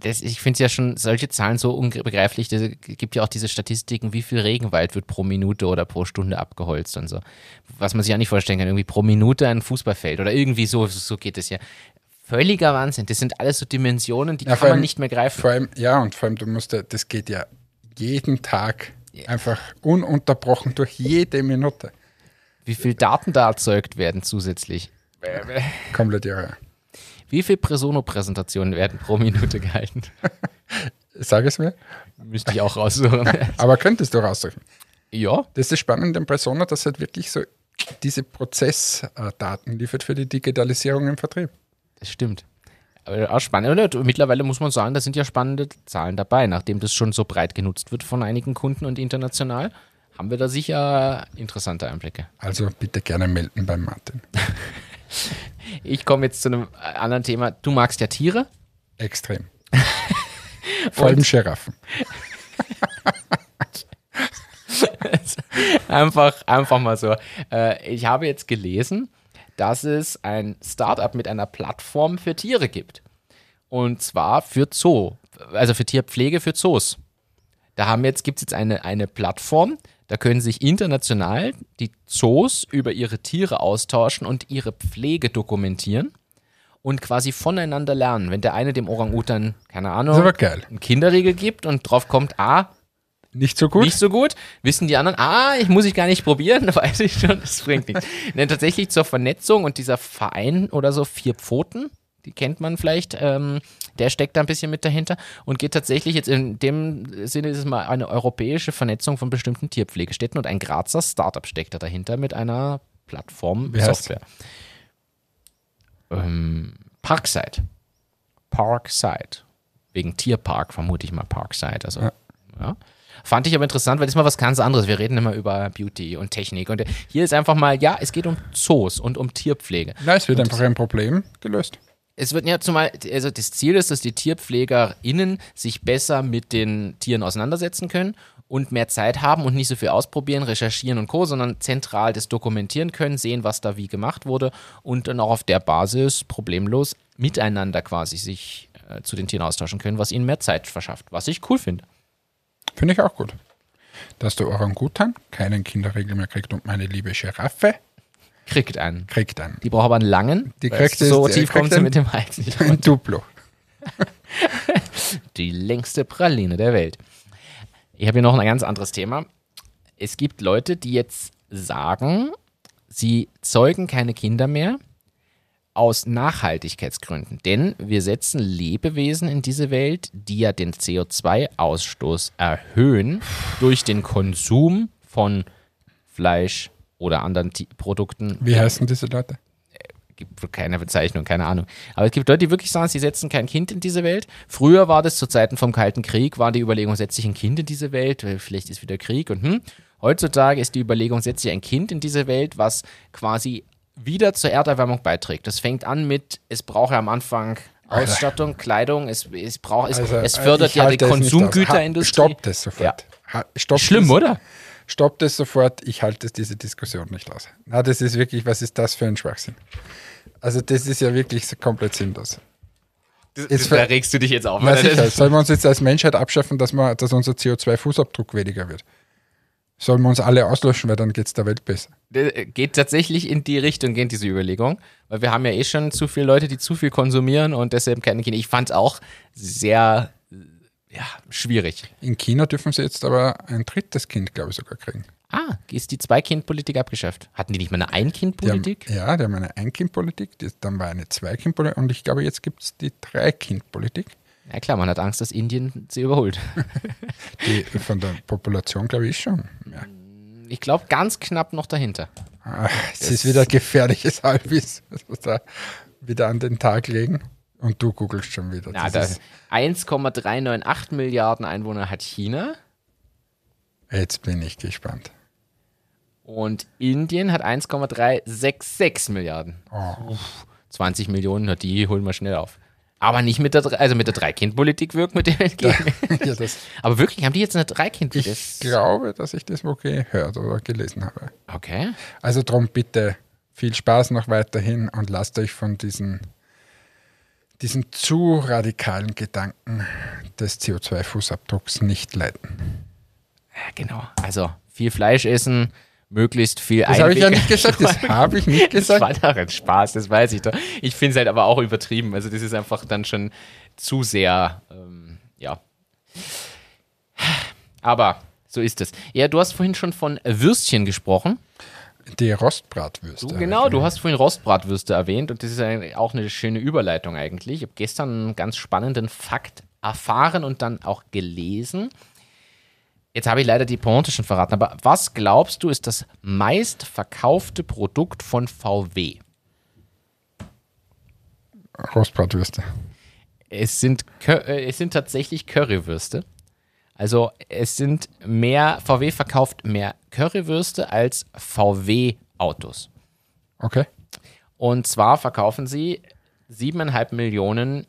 das, ich finde es ja schon solche Zahlen so unbegreiflich, es gibt ja auch diese Statistiken, wie viel Regenwald wird pro Minute oder pro Stunde abgeholzt und so. Was man sich auch nicht vorstellen kann, irgendwie pro Minute ein Fußballfeld oder irgendwie so, so geht es ja. Völliger Wahnsinn. Das sind alles so Dimensionen, die Ja, kann vor man allem- nicht mehr greifen. Vor allem, ja, und vor allem, du musst ja, das geht ja jeden Tag einfach ununterbrochen durch jede Minute. Wie viel Daten da erzeugt werden zusätzlich. Komplett irre. Wie viele Presono-Präsentationen werden pro Minute gehalten? Sag es mir. Müsste ich auch raussuchen. Aber könntest du raussuchen. ja, Das ist das Spannende an Persona, dass halt wirklich so diese Prozessdaten liefert für die Digitalisierung im Vertrieb. Das stimmt. Aber auch spannend. Und Mittlerweile muss man sagen, da sind ja spannende Zahlen dabei. Nachdem das schon so breit genutzt wird von einigen Kunden und international, haben wir da sicher interessante Einblicke. Also bitte gerne melden beim Martin. Ich komme jetzt zu einem anderen Thema. Du magst ja Tiere. Extrem. Vor allem? Giraffen. Einfach, einfach mal so. Äh, ich habe jetzt gelesen, dass es ein Startup mit einer Plattform für Tiere gibt. Und zwar für Zoo, also für Tierpflege für Zoos. Da haben jetzt, gibt es jetzt eine, eine Plattform, da können sich international die Zoos über ihre Tiere austauschen und ihre Pflege dokumentieren und quasi voneinander lernen. Wenn der eine dem Orang-Utan, keine Ahnung, einen Kinderriegel gibt und drauf kommt, ah, Nicht so gut? nicht so gut. Wissen die anderen, ah, ich muss ich gar nicht probieren, weiß ich schon, das bringt nichts. Denn tatsächlich zur Vernetzung und dieser Verein oder so, vier Pfoten, die kennt man vielleicht, ähm, der steckt da ein bisschen mit dahinter und geht tatsächlich jetzt in dem Sinne ist es mal eine europäische Vernetzung von bestimmten Tierpflegestätten und ein Grazer Startup steckt da dahinter mit einer Plattform Wie Software. Ähm, Parkside. Parkside. Wegen Tierpark vermute ich mal Parkside. Also, Ja. ja. Fand ich aber interessant, weil das ist mal was ganz anderes. Wir reden immer über Beauty und Technik. Und hier ist einfach mal, ja, es geht um Zoos und um Tierpflege. Nein, es wird einfach ein Problem gelöst. Es wird ja zumal, also das Ziel ist, dass die TierpflegerInnen sich besser mit den Tieren auseinandersetzen können und mehr Zeit haben und nicht so viel ausprobieren, recherchieren und Co., sondern zentral das dokumentieren können, sehen, was da wie gemacht wurde und dann auch auf der Basis problemlos miteinander quasi sich äh, zu den Tieren austauschen können, was ihnen mehr Zeit verschafft, was ich cool finde. Finde ich auch gut. Dass der Orangutan keinen Kinderriegel mehr kriegt und meine liebe Giraffe Kriegt einen. kriegt einen. Die braucht aber einen langen. Die kriegt so es- tief kriegt kommt sie mit dem Hals nicht. Ein Duplo. Die längste Praline der Welt. Ich habe hier noch ein ganz anderes Thema. es gibt Leute, die jetzt sagen, sie zeugen keine Kinder mehr aus Nachhaltigkeitsgründen. Denn wir setzen Lebewesen in diese Welt, die ja den CO2-Ausstoß erhöhen durch den Konsum von Fleisch oder anderen Ti- Produkten. Wie heißen diese Leute? gibt keine Bezeichnung, keine Ahnung. Aber es gibt Leute, die wirklich sagen, sie setzen kein Kind in diese Welt. Früher war das zu Zeiten vom Kalten Krieg, war die Überlegung, setze ich ein Kind in diese Welt, vielleicht ist wieder Krieg und hm. Heutzutage ist die Überlegung, setze ich ein Kind in diese Welt, was quasi wieder zur Erderwärmung beiträgt. Das fängt an mit, es braucht ja am Anfang Ausstattung, Kleidung, es, es braucht, es, Also, es äh, fördert ja die. Konsumgüterindustrie. Ha- Stoppt es sofort. Ha- Stoppt Schlimm, es. oder? Stoppt es sofort. Ich halte diese Diskussion nicht aus. Na, das ist wirklich, was ist das für ein Schwachsinn? Also, das ist ja wirklich komplett sinnlos. Jetzt da regst du dich jetzt auf. Na sicher, sollen wir uns jetzt als Menschheit abschaffen, dass, wir, dass unser CO2-Fußabdruck weniger wird? Sollen wir uns alle auslöschen, weil dann geht es der Welt besser. Der geht tatsächlich in die Richtung, geht diese Überlegung. Weil wir haben ja eh schon zu viele Leute, die zu viel konsumieren und deshalb keine Kinder. Ich fand es auch sehr äh, ja, schwierig. In China dürfen sie jetzt aber ein drittes Kind, glaube ich, sogar kriegen. Ah, ist die Zwei-Kind-Politik abgeschafft? Hatten die nicht mal eine Ein-Kind-Politik? ja, die haben eine Ein-Kind-Politik, dann war eine Zwei-Kind-Politik und ich glaube, jetzt gibt es die Drei-Kind-Politik. Ja klar, man hat Angst, dass Indien sie überholt. Die von der Population, glaube ich, schon. Ja. Ich glaube, ganz knapp noch dahinter. Ah, es ist wieder gefährliches Halbwissen, was wir da wieder an den Tag legen. Und du googelst schon wieder. Ja, Das das ist, 1,398 Milliarden Einwohner hat China jetzt bin ich gespannt. und Indien hat 1,366 Milliarden. Oh. 20 Millionen, die holen wir schnell auf. Aber nicht mit der, also mit der Drei-Kind-Politik wirkt mit dem entgegen. Ja, Aber wirklich, haben die jetzt eine ich Drei-Kind-Politik? glaube, dass ich das wo gehört oder gelesen habe. Okay. Also drum bitte viel Spaß noch weiterhin und lasst euch von diesen, diesen zu radikalen Gedanken des CO2-Fußabdrucks nicht leiten. Ja, genau. Also viel Fleisch essen, möglichst viel Das habe ich ja nicht gesagt, das habe ich nicht Das war gesagt. doch ein Spaß, das weiß ich doch. Ich finde es halt aber auch übertrieben. Also das ist einfach dann schon zu sehr, ähm, ja. Aber so ist es. Ja, du hast vorhin schon von Würstchen gesprochen. Die Rostbratwürste. Du, genau, du hast vorhin Rostbratwürste erwähnt und das ist ein, auch eine schöne Überleitung eigentlich. Ich habe gestern einen ganz spannenden Fakt erfahren und dann auch gelesen. Jetzt habe ich leider die Pointe schon verraten, aber was glaubst du ist das meistverkaufte Produkt von VW? Rostbratwürste. Es sind, äh, es sind tatsächlich Currywürste. Also es sind mehr, VW verkauft mehr Currywürste als VW-Autos. Okay. Und zwar verkaufen sie siebeneinhalb Millionen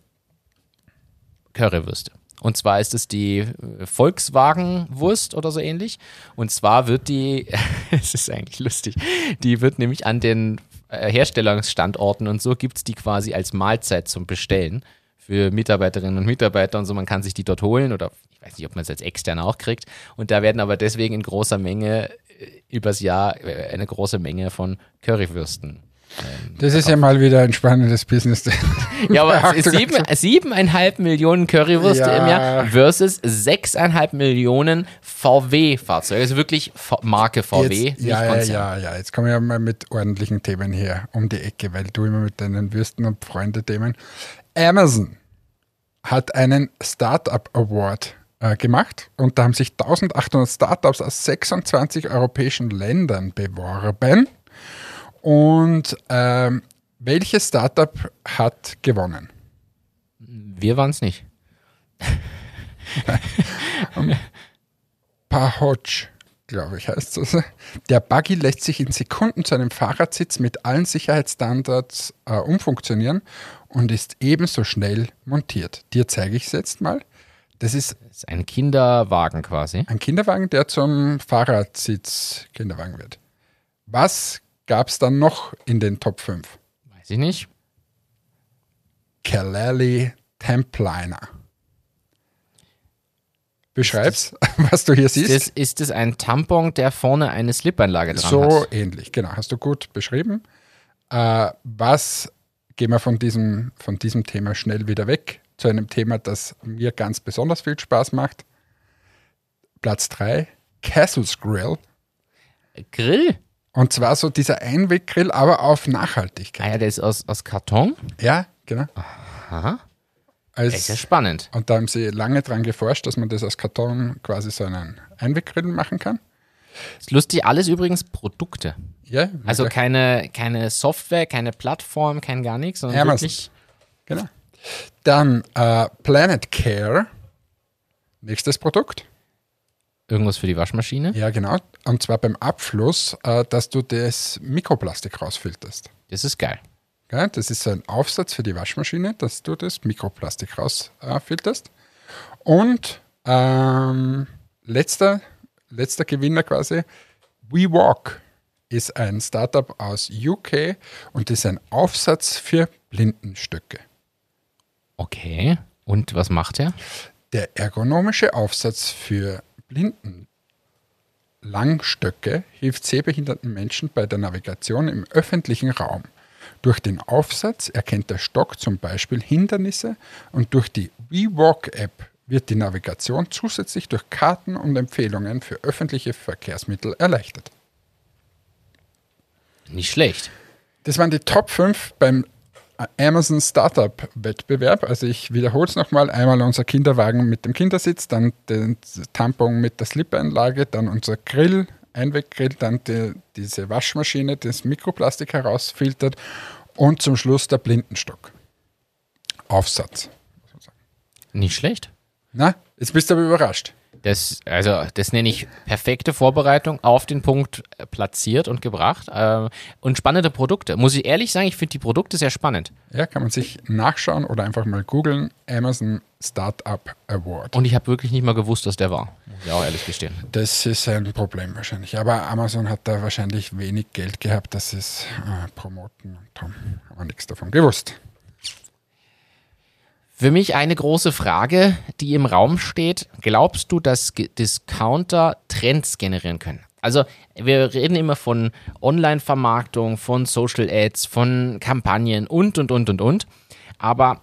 Currywürste. Und zwar ist es die äh, Volkswagen-Wurst oder so ähnlich. Und zwar wird die, es ist eigentlich lustig, die wird nämlich an den äh, Herstellungsstandorten und so gibt es die quasi als Mahlzeit zum Bestellen für Mitarbeiterinnen und Mitarbeiter und so. Man kann sich die dort holen oder ich weiß nicht, ob man es als extern auch kriegt. Und da werden aber deswegen in großer Menge äh, übers Jahr äh, eine große Menge von Currywürsten Das ist ja mal wieder ein spannendes Business. Ja, aber sieben, siebeneinhalb Millionen Currywürste Ja. im Jahr versus sechseinhalb Millionen VW-Fahrzeuge. Also wirklich V- Marke VW, Jetzt, ja, Konzern. ja, ja. Jetzt kommen wir mal mit ordentlichen Themen hier um die Ecke, weil du immer mit deinen Würsten und Freunde-Themen. Amazon hat einen Startup Award äh, gemacht und da haben sich 1800 Startups aus 26 europäischen Ländern beworben. Und ähm, welches Startup hat gewonnen? Wir waren es nicht. Pahotsch, glaube ich, heißt es. Der Buggy lässt sich in Sekunden zu einem Fahrradsitz mit allen Sicherheitsstandards äh, umfunktionieren und ist ebenso schnell montiert. Dir zeige ich es jetzt mal. Das ist Das ist ein Kinderwagen quasi. ein Kinderwagen, der zum Fahrradsitz Kinderwagen wird. Was gab es dann noch in den Top 5? Weiß ich nicht. Kalali Templiner. Beschreib's, was du hier siehst. Das, ist es ein Tampon, der vorne eine Slipanlage dran So hat? ähnlich, genau. Hast du gut beschrieben. Äh, was gehen wir von diesem, von diesem Thema schnell wieder weg zu einem Thema, das mir ganz besonders viel Spaß macht. Platz 3, Castles Grill Grill. Und zwar so dieser Einweggrill, aber auf Ah Nachhaltigkeit. ja, der ist aus, aus Karton. Ja, genau. Aha. Als, Das ist ja spannend. und da haben sie lange dran geforscht, dass man das aus Karton quasi so einen Einweggrill machen kann. Ist lustig, alles übrigens Produkte. Ja, Also keine, keine Software, keine Plattform, kein gar nichts, sondern Amazon. wirklich. Genau. Dann äh, Planet Care. Nächstes Produkt. Irgendwas für die Waschmaschine. Ja, genau. Und zwar beim Abfluss, äh, dass du das Mikroplastik rausfilterst. Das ist geil. Gell? Das ist so ein Aufsatz für die Waschmaschine, dass du das Mikroplastik rausfilterst. Und ähm, letzter, letzter Gewinner quasi, WeWalk ist ein Startup aus UK und ist ein Aufsatz für Blindenstöcke. Okay. Und was macht er? Der ergonomische Aufsatz für Blinden Langstöcke hilft sehbehinderten Menschen bei der Navigation im öffentlichen Raum. Durch den Aufsatz erkennt der Stock zum Beispiel Hindernisse und durch die WeWalk-App wird die Navigation zusätzlich durch Karten und Empfehlungen für öffentliche Verkehrsmittel erleichtert. Nicht schlecht. Das waren die Top 5 beim Amazon Startup Wettbewerb. Also ich wiederhole es nochmal. Einmal unser Kinderwagen mit dem Kindersitz, dann den Tampon mit der Slip-Einlage, dann unser Grill, Einweggrill, dann die, diese Waschmaschine, die das Mikroplastik herausfiltert und zum Schluss der Blindenstock. Aufsatz. Nicht schlecht. Na, jetzt bist du aber überrascht. Das, also, das nenne ich perfekte Vorbereitung, auf den Punkt äh, platziert und gebracht. Äh, und spannende Produkte. Muss ich ehrlich sagen, ich finde die Produkte sehr spannend. Ja, kann man sich nachschauen oder einfach mal googeln. Amazon Startup Award. Und ich habe wirklich nicht mal gewusst, dass der war. Muss ich auch ehrlich gestehen. Das ist ein Problem wahrscheinlich. Aber Amazon hat da wahrscheinlich wenig Geld gehabt, dass sie es äh, promoten und haben, haben nichts davon gewusst. Für mich eine große Frage, die im Raum steht. Glaubst du, dass Discounter Trends generieren können? Also wir reden immer von Online-Vermarktung, von Social Ads, von Kampagnen und, und, und, und, und. Aber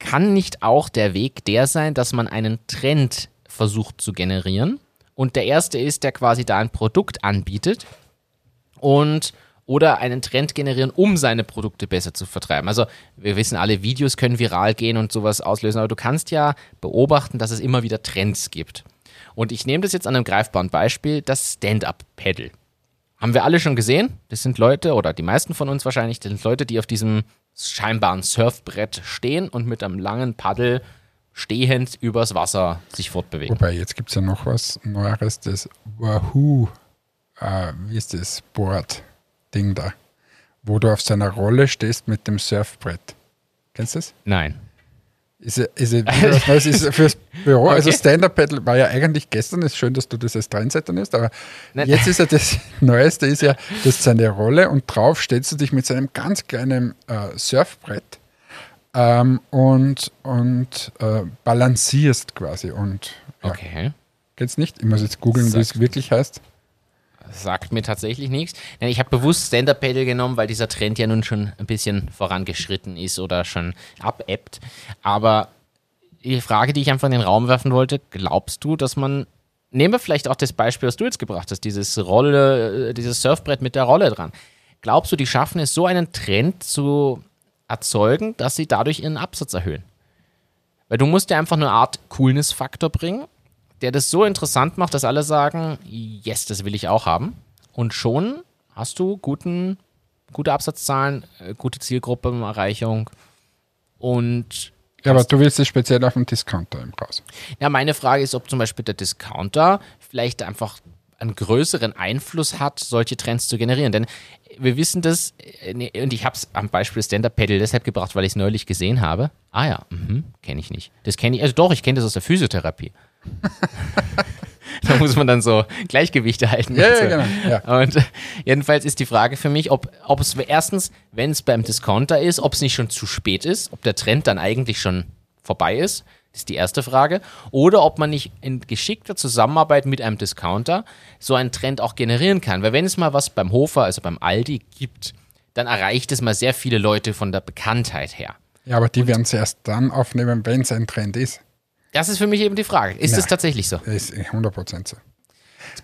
kann nicht auch der Weg der sein, dass man einen Trend versucht zu generieren? Und der erste ist, der quasi da ein Produkt anbietet und oder einen Trend generieren, um seine Produkte besser zu vertreiben. Also wir wissen alle, Videos können viral gehen und sowas auslösen, aber du kannst ja beobachten, dass es immer wieder Trends gibt. Und ich nehme das jetzt an einem greifbaren Beispiel, das Stand-Up-Pedal. Haben wir alle schon gesehen? Das sind Leute, oder die meisten von uns wahrscheinlich, das sind Leute, die auf diesem scheinbaren Surfbrett stehen und mit einem langen Paddel stehend übers Wasser sich fortbewegen. Wobei, jetzt gibt es ja noch was Neueres, das Wahoo, äh, wie ist das, Board-Ding da, wo du auf seiner Rolle stehst mit dem Surfbrett. Kennst du das? Nein. Ist, ist, ist ja fürs Büro. Also Okay. Stand-Up-Paddle war ja eigentlich gestern, ist schön, dass du das als Trendsetter nimmst, aber Nein. jetzt ist ja das Neueste, ist ja, das ist seine Rolle und drauf stellst du dich mit seinem ganz kleinen äh, Surfbrett ähm, und, und äh, balancierst quasi und ja, Okay. Geht's nicht? Ich muss jetzt googeln, wie es wirklich heißt. Sagt mir tatsächlich nichts. Ich habe bewusst Stand-Up-Paddle genommen, weil dieser Trend ja nun schon ein bisschen vorangeschritten ist oder schon abebbt. Aber die Frage, die ich einfach in den Raum werfen wollte, glaubst du, dass man, nehmen wir vielleicht auch das Beispiel, was du jetzt gebracht hast, dieses Rolle, äh, dieses Surfbrett mit der Rolle dran. Glaubst du, die schaffen es, so einen Trend zu erzeugen, dass sie dadurch ihren Absatz erhöhen? Weil du musst ja einfach eine Art Coolness-Faktor bringen, der das so interessant macht, dass alle sagen, yes, das will ich auch haben. Und schon hast du guten, gute Absatzzahlen, äh, gute Zielgruppenerreichung. Und Ja, aber du willst es speziell auf dem Discounter im raus. ja, meine Frage ist, ob zum Beispiel der Discounter vielleicht einfach einen größeren Einfluss hat, solche Trends zu generieren. Denn wir wissen das, äh, und ich habe es am Beispiel Stand-Up Paddle deshalb gebracht, weil ich es neulich gesehen habe. Ah ja, mhm, kenne ich nicht. Das kenne ich, also doch, ich kenne das aus der Physiotherapie. da muss man dann so Gleichgewichte halten. Ja, und ja, so. genau, ja. Und äh, jedenfalls ist die Frage für mich, ob, ob es erstens, wenn es beim Discounter ist, ob es nicht schon zu spät ist, ob der Trend dann eigentlich schon vorbei ist. Das ist die erste Frage. Oder ob man nicht in geschickter Zusammenarbeit mit einem Discounter so einen Trend auch generieren kann. Weil wenn es mal was beim Hofer, also beim Aldi gibt, dann erreicht es mal sehr viele Leute von der Bekanntheit her. Ja, aber die werden es erst dann aufnehmen, wenn es ein Trend ist. Das ist für mich eben die Frage. Ist Ja. es tatsächlich so? Das ist 100% so.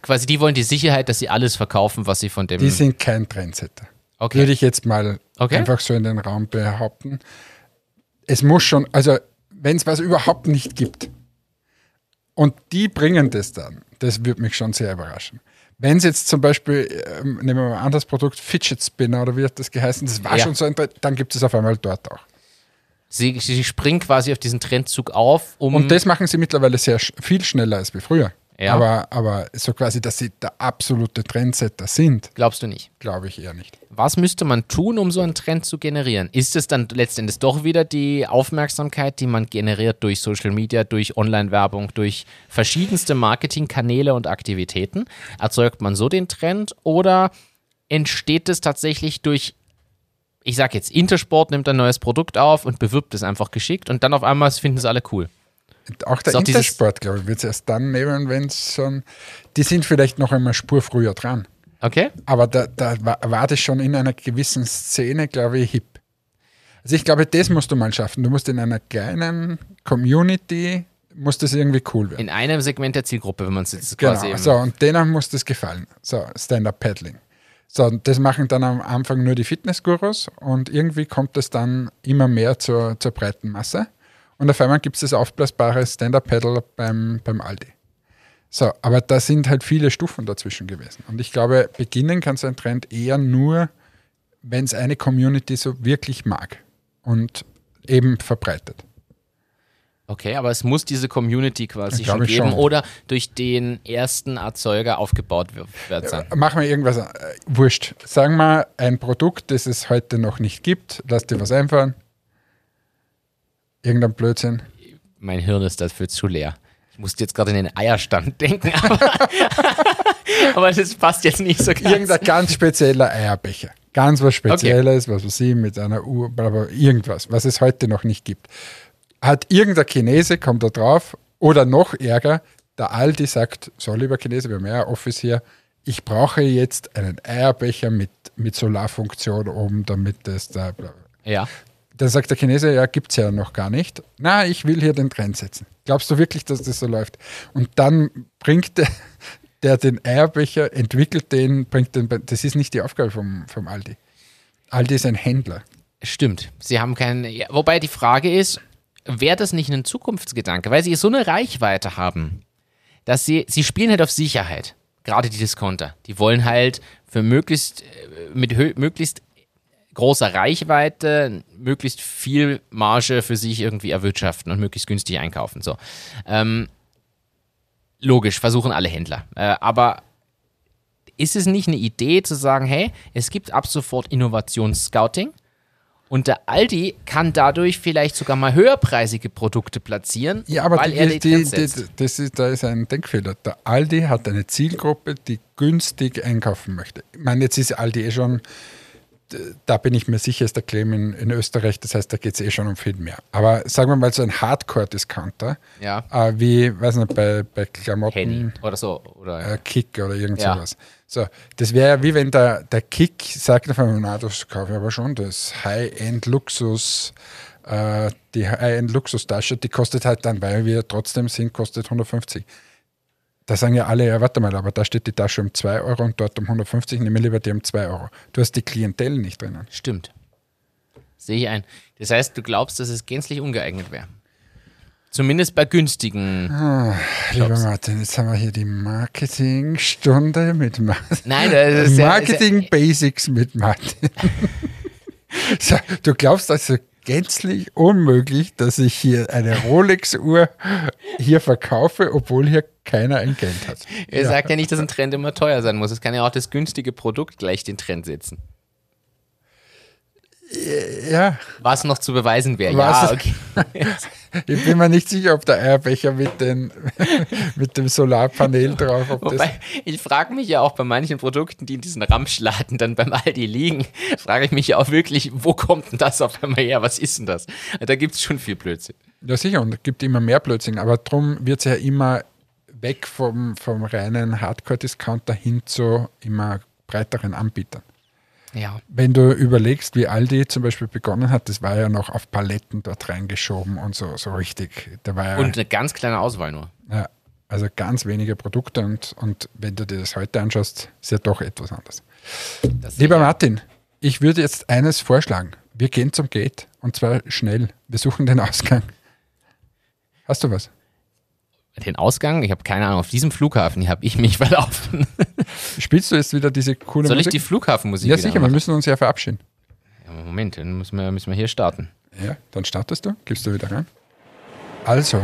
quasi die wollen die Sicherheit, dass sie alles verkaufen, was sie von dem. Die sind kein Trendsetter. Okay. Würde ich jetzt mal Okay. einfach so in den Raum behaupten. Es muss schon, also wenn es was überhaupt nicht gibt und die bringen das dann, das würde mich schon sehr überraschen. Wenn es jetzt zum Beispiel, ähm, nehmen wir mal ein anderes Produkt, Fidget Spinner oder wie hat das geheißen, das war Ja. schon so ein Trend, dann gibt es auf einmal dort auch. Sie, sie springen quasi auf diesen Trendzug auf, um. Und das machen sie mittlerweile sehr viel schneller als wie früher. Ja. Aber, aber so quasi, dass sie der absolute Trendsetter sind, glaubst du nicht? glaube ich eher nicht. Was müsste man tun, um so einen Trend zu generieren? Ist es dann letztendlich doch wieder die Aufmerksamkeit, die man generiert durch Social Media, durch Online-Werbung, durch verschiedenste Marketingkanäle und Aktivitäten? Erzeugt man so den Trend oder entsteht es tatsächlich durch, ich sag jetzt, Intersport nimmt ein neues Produkt auf und bewirbt es einfach geschickt und dann auf einmal finden es alle cool? Auch der auch Intersport, glaube ich, wird es erst dann nehmen, wenn es schon. Die sind vielleicht noch einmal Spur früher dran. Okay? Aber da, da war, das schon in einer gewissen Szene, glaube ich, hip. Also ich glaube, das musst du mal schaffen. Du musst in einer kleinen Community, muss das irgendwie cool werden. In einem Segment der Zielgruppe, wenn man es jetzt Genau, quasi. so, und denen muss das gefallen. So, Stand-Up-Paddling. So, das machen dann am Anfang nur die Fitnessgurus und irgendwie kommt das dann immer mehr zur, zur breiten Masse. Und auf einmal gibt es das aufblasbare Stand-Up-Paddle beim, beim Aldi. So, aber da sind halt viele Stufen dazwischen gewesen. Und ich glaube, beginnen kann so ein Trend eher nur, wenn es eine Community so wirklich mag und eben verbreitet. Okay, aber es muss diese Community quasi schon geben schon. oder durch den ersten Erzeuger aufgebaut wird, wird sein. Machen wir irgendwas, äh, wurscht. Sagen wir ein Produkt, das es heute noch nicht gibt. Lass dir was einfallen. Irgendein Blödsinn. Mein Hirn ist dafür zu leer. Ich musste jetzt gerade in den Eierstand denken, aber, aber das passt jetzt nicht so ganz. Irgendein ganz spezieller Eierbecher. Ganz was Spezielles, was weiß ich, mit einer Uhr, bla bla, irgendwas, was es heute noch nicht gibt. Hat irgendein Chinese, kommt da drauf, oder noch ärger, der Aldi sagt, so lieber Chinese, wir haben ja Office hier, ich brauche jetzt einen Eierbecher mit, mit Solarfunktion oben, damit das da. Ja. Dann sagt der Chinese, ja, gibt es ja noch gar nicht. Na, ich will hier den Trend setzen. Glaubst du wirklich, dass das so läuft? Und dann bringt der, der den Eierbecher, entwickelt den, bringt den, das ist nicht die Aufgabe vom, vom Aldi. Aldi ist ein Händler. Stimmt. Sie haben keinen. Ja, wobei die Frage ist, wäre das nicht ein Zukunftsgedanke? Weil sie so eine Reichweite haben, dass sie, sie spielen halt auf Sicherheit. Gerade die Discounter. Die wollen halt für möglichst, äh, mit möglichst großer Reichweite möglichst viel Marge für sich irgendwie erwirtschaften und möglichst günstig einkaufen. So. Ähm, logisch, versuchen alle Händler. Äh, aber ist es nicht eine Idee zu sagen, hey, es gibt ab sofort Innovationsscouting und der Aldi kann dadurch vielleicht sogar mal höherpreisige Produkte platzieren, Ja, aber weil die, er die, die, das ist, da ist ein Denkfehler. Der Aldi hat eine Zielgruppe, die günstig einkaufen möchte. Ich meine, jetzt ist Aldi eh schon, da bin ich mir sicher, ist der Claim in, in Österreich, das heißt, da geht es eh schon um viel mehr. Aber sagen wir mal so ein Hardcore-Discounter, Ja. äh, wie, weiß nicht, bei, bei Klamotten, Penny oder so. Oder äh, Kick oder irgend Ja. sowas. So, das wäre ja wie wenn der, der Kick sagt auf einmal, na, das kaufe ich aber schon, das High-End-Luxus, äh, die High-End-Luxustasche, die kostet halt dann, weil wir trotzdem sind, kostet 150. Da sagen ja alle, ja, warte mal, aber da steht die Tasche um 2 Euro und dort um 150, nehme lieber die um 2 Euro. Du hast die Klientel nicht drinnen. Stimmt. Sehe ich ein. Das heißt, du glaubst, dass es gänzlich ungeeignet wäre. Zumindest bei günstigen. Lieber Glaubst du? Martin, jetzt haben wir hier die Marketing-Stunde mit Martin. Nein, das ist ja- Marketing Basics mit Martin. so, du glaubst also gänzlich unmöglich, dass ich hier eine Rolex-Uhr hier verkaufe, obwohl hier keiner ein Geld hat. Er sagt ja nicht, dass ein Trend immer teuer sein muss. Es kann ja auch das günstige Produkt gleich den Trend setzen. Ja, Was noch zu beweisen wäre. Ja, okay. ich bin mir nicht sicher, ob der Eierbecher mit, den, mit dem Solarpanel drauf, ob das Wobei, ich frage mich ja auch bei manchen Produkten, die in diesen Ramschladen dann beim Aldi liegen, frage ich mich ja auch wirklich, wo kommt denn das auf einmal her? Was ist denn das? Da gibt es schon viel Blödsinn. Ja, sicher, und es gibt immer mehr Blödsinn, aber darum wird es ja immer weg vom, vom reinen Hardcore-Discounter hin zu immer breiteren Anbietern. Ja. Wenn du überlegst, wie Aldi zum Beispiel begonnen hat, das war ja noch auf Paletten dort reingeschoben und so, so richtig. Da war ja, Und eine ganz kleine Auswahl nur. ja. Also ganz wenige Produkte und, und wenn du dir das heute anschaust, ist ja doch etwas anders. Das Lieber Martin, ich würde jetzt eines vorschlagen. Wir gehen zum Gate und zwar schnell. Wir suchen den Ausgang. Hast du was? Den Ausgang, ich habe keine Ahnung, auf diesem Flughafen, hier habe ich mich verlaufen. Spielst du jetzt wieder diese coole Soll ich Musik? die Flughafenmusik ja, sicher, wir machen? müssen uns ja verabschieden. Ja, Moment, dann müssen wir, müssen wir hier starten. Ja, dann startest du, gibst du wieder rein. Also,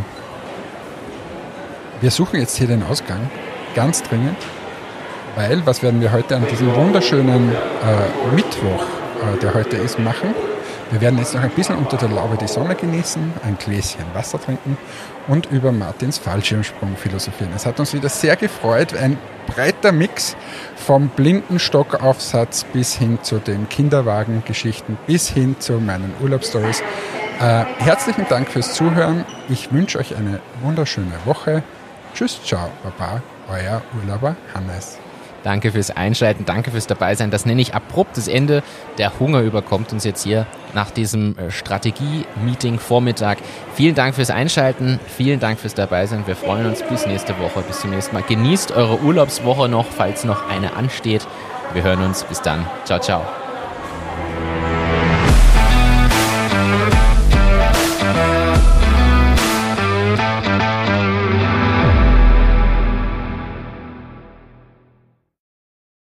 wir suchen jetzt hier den Ausgang, ganz dringend, weil, was werden wir heute an diesem wunderschönen äh, Mittwoch, äh, der heute ist, machen? Wir werden jetzt noch ein bisschen unter der Laube die Sonne genießen, ein Gläschen Wasser trinken und über Martins Fallschirmsprung philosophieren. Es hat uns wieder sehr gefreut, ein breiter Mix vom Blindenstockaufsatz bis hin zu den Kinderwagengeschichten, bis hin zu meinen Urlaubsstories. Äh, herzlichen Dank fürs Zuhören. Ich wünsche euch eine wunderschöne Woche. Tschüss, ciao, baba, euer Urlauber Hannes. Danke fürs Einschalten, danke fürs Dabeisein. Das nenne ich abruptes Ende. Der Hunger überkommt uns jetzt hier nach diesem äh, Strategie-Meeting Vormittag. Vielen Dank fürs Einschalten, vielen Dank fürs Dabeisein. Wir freuen uns bis nächste Woche, bis zum nächsten Mal. Genießt eure Urlaubswoche noch, falls noch eine ansteht. Wir hören uns. Bis dann. Ciao, ciao.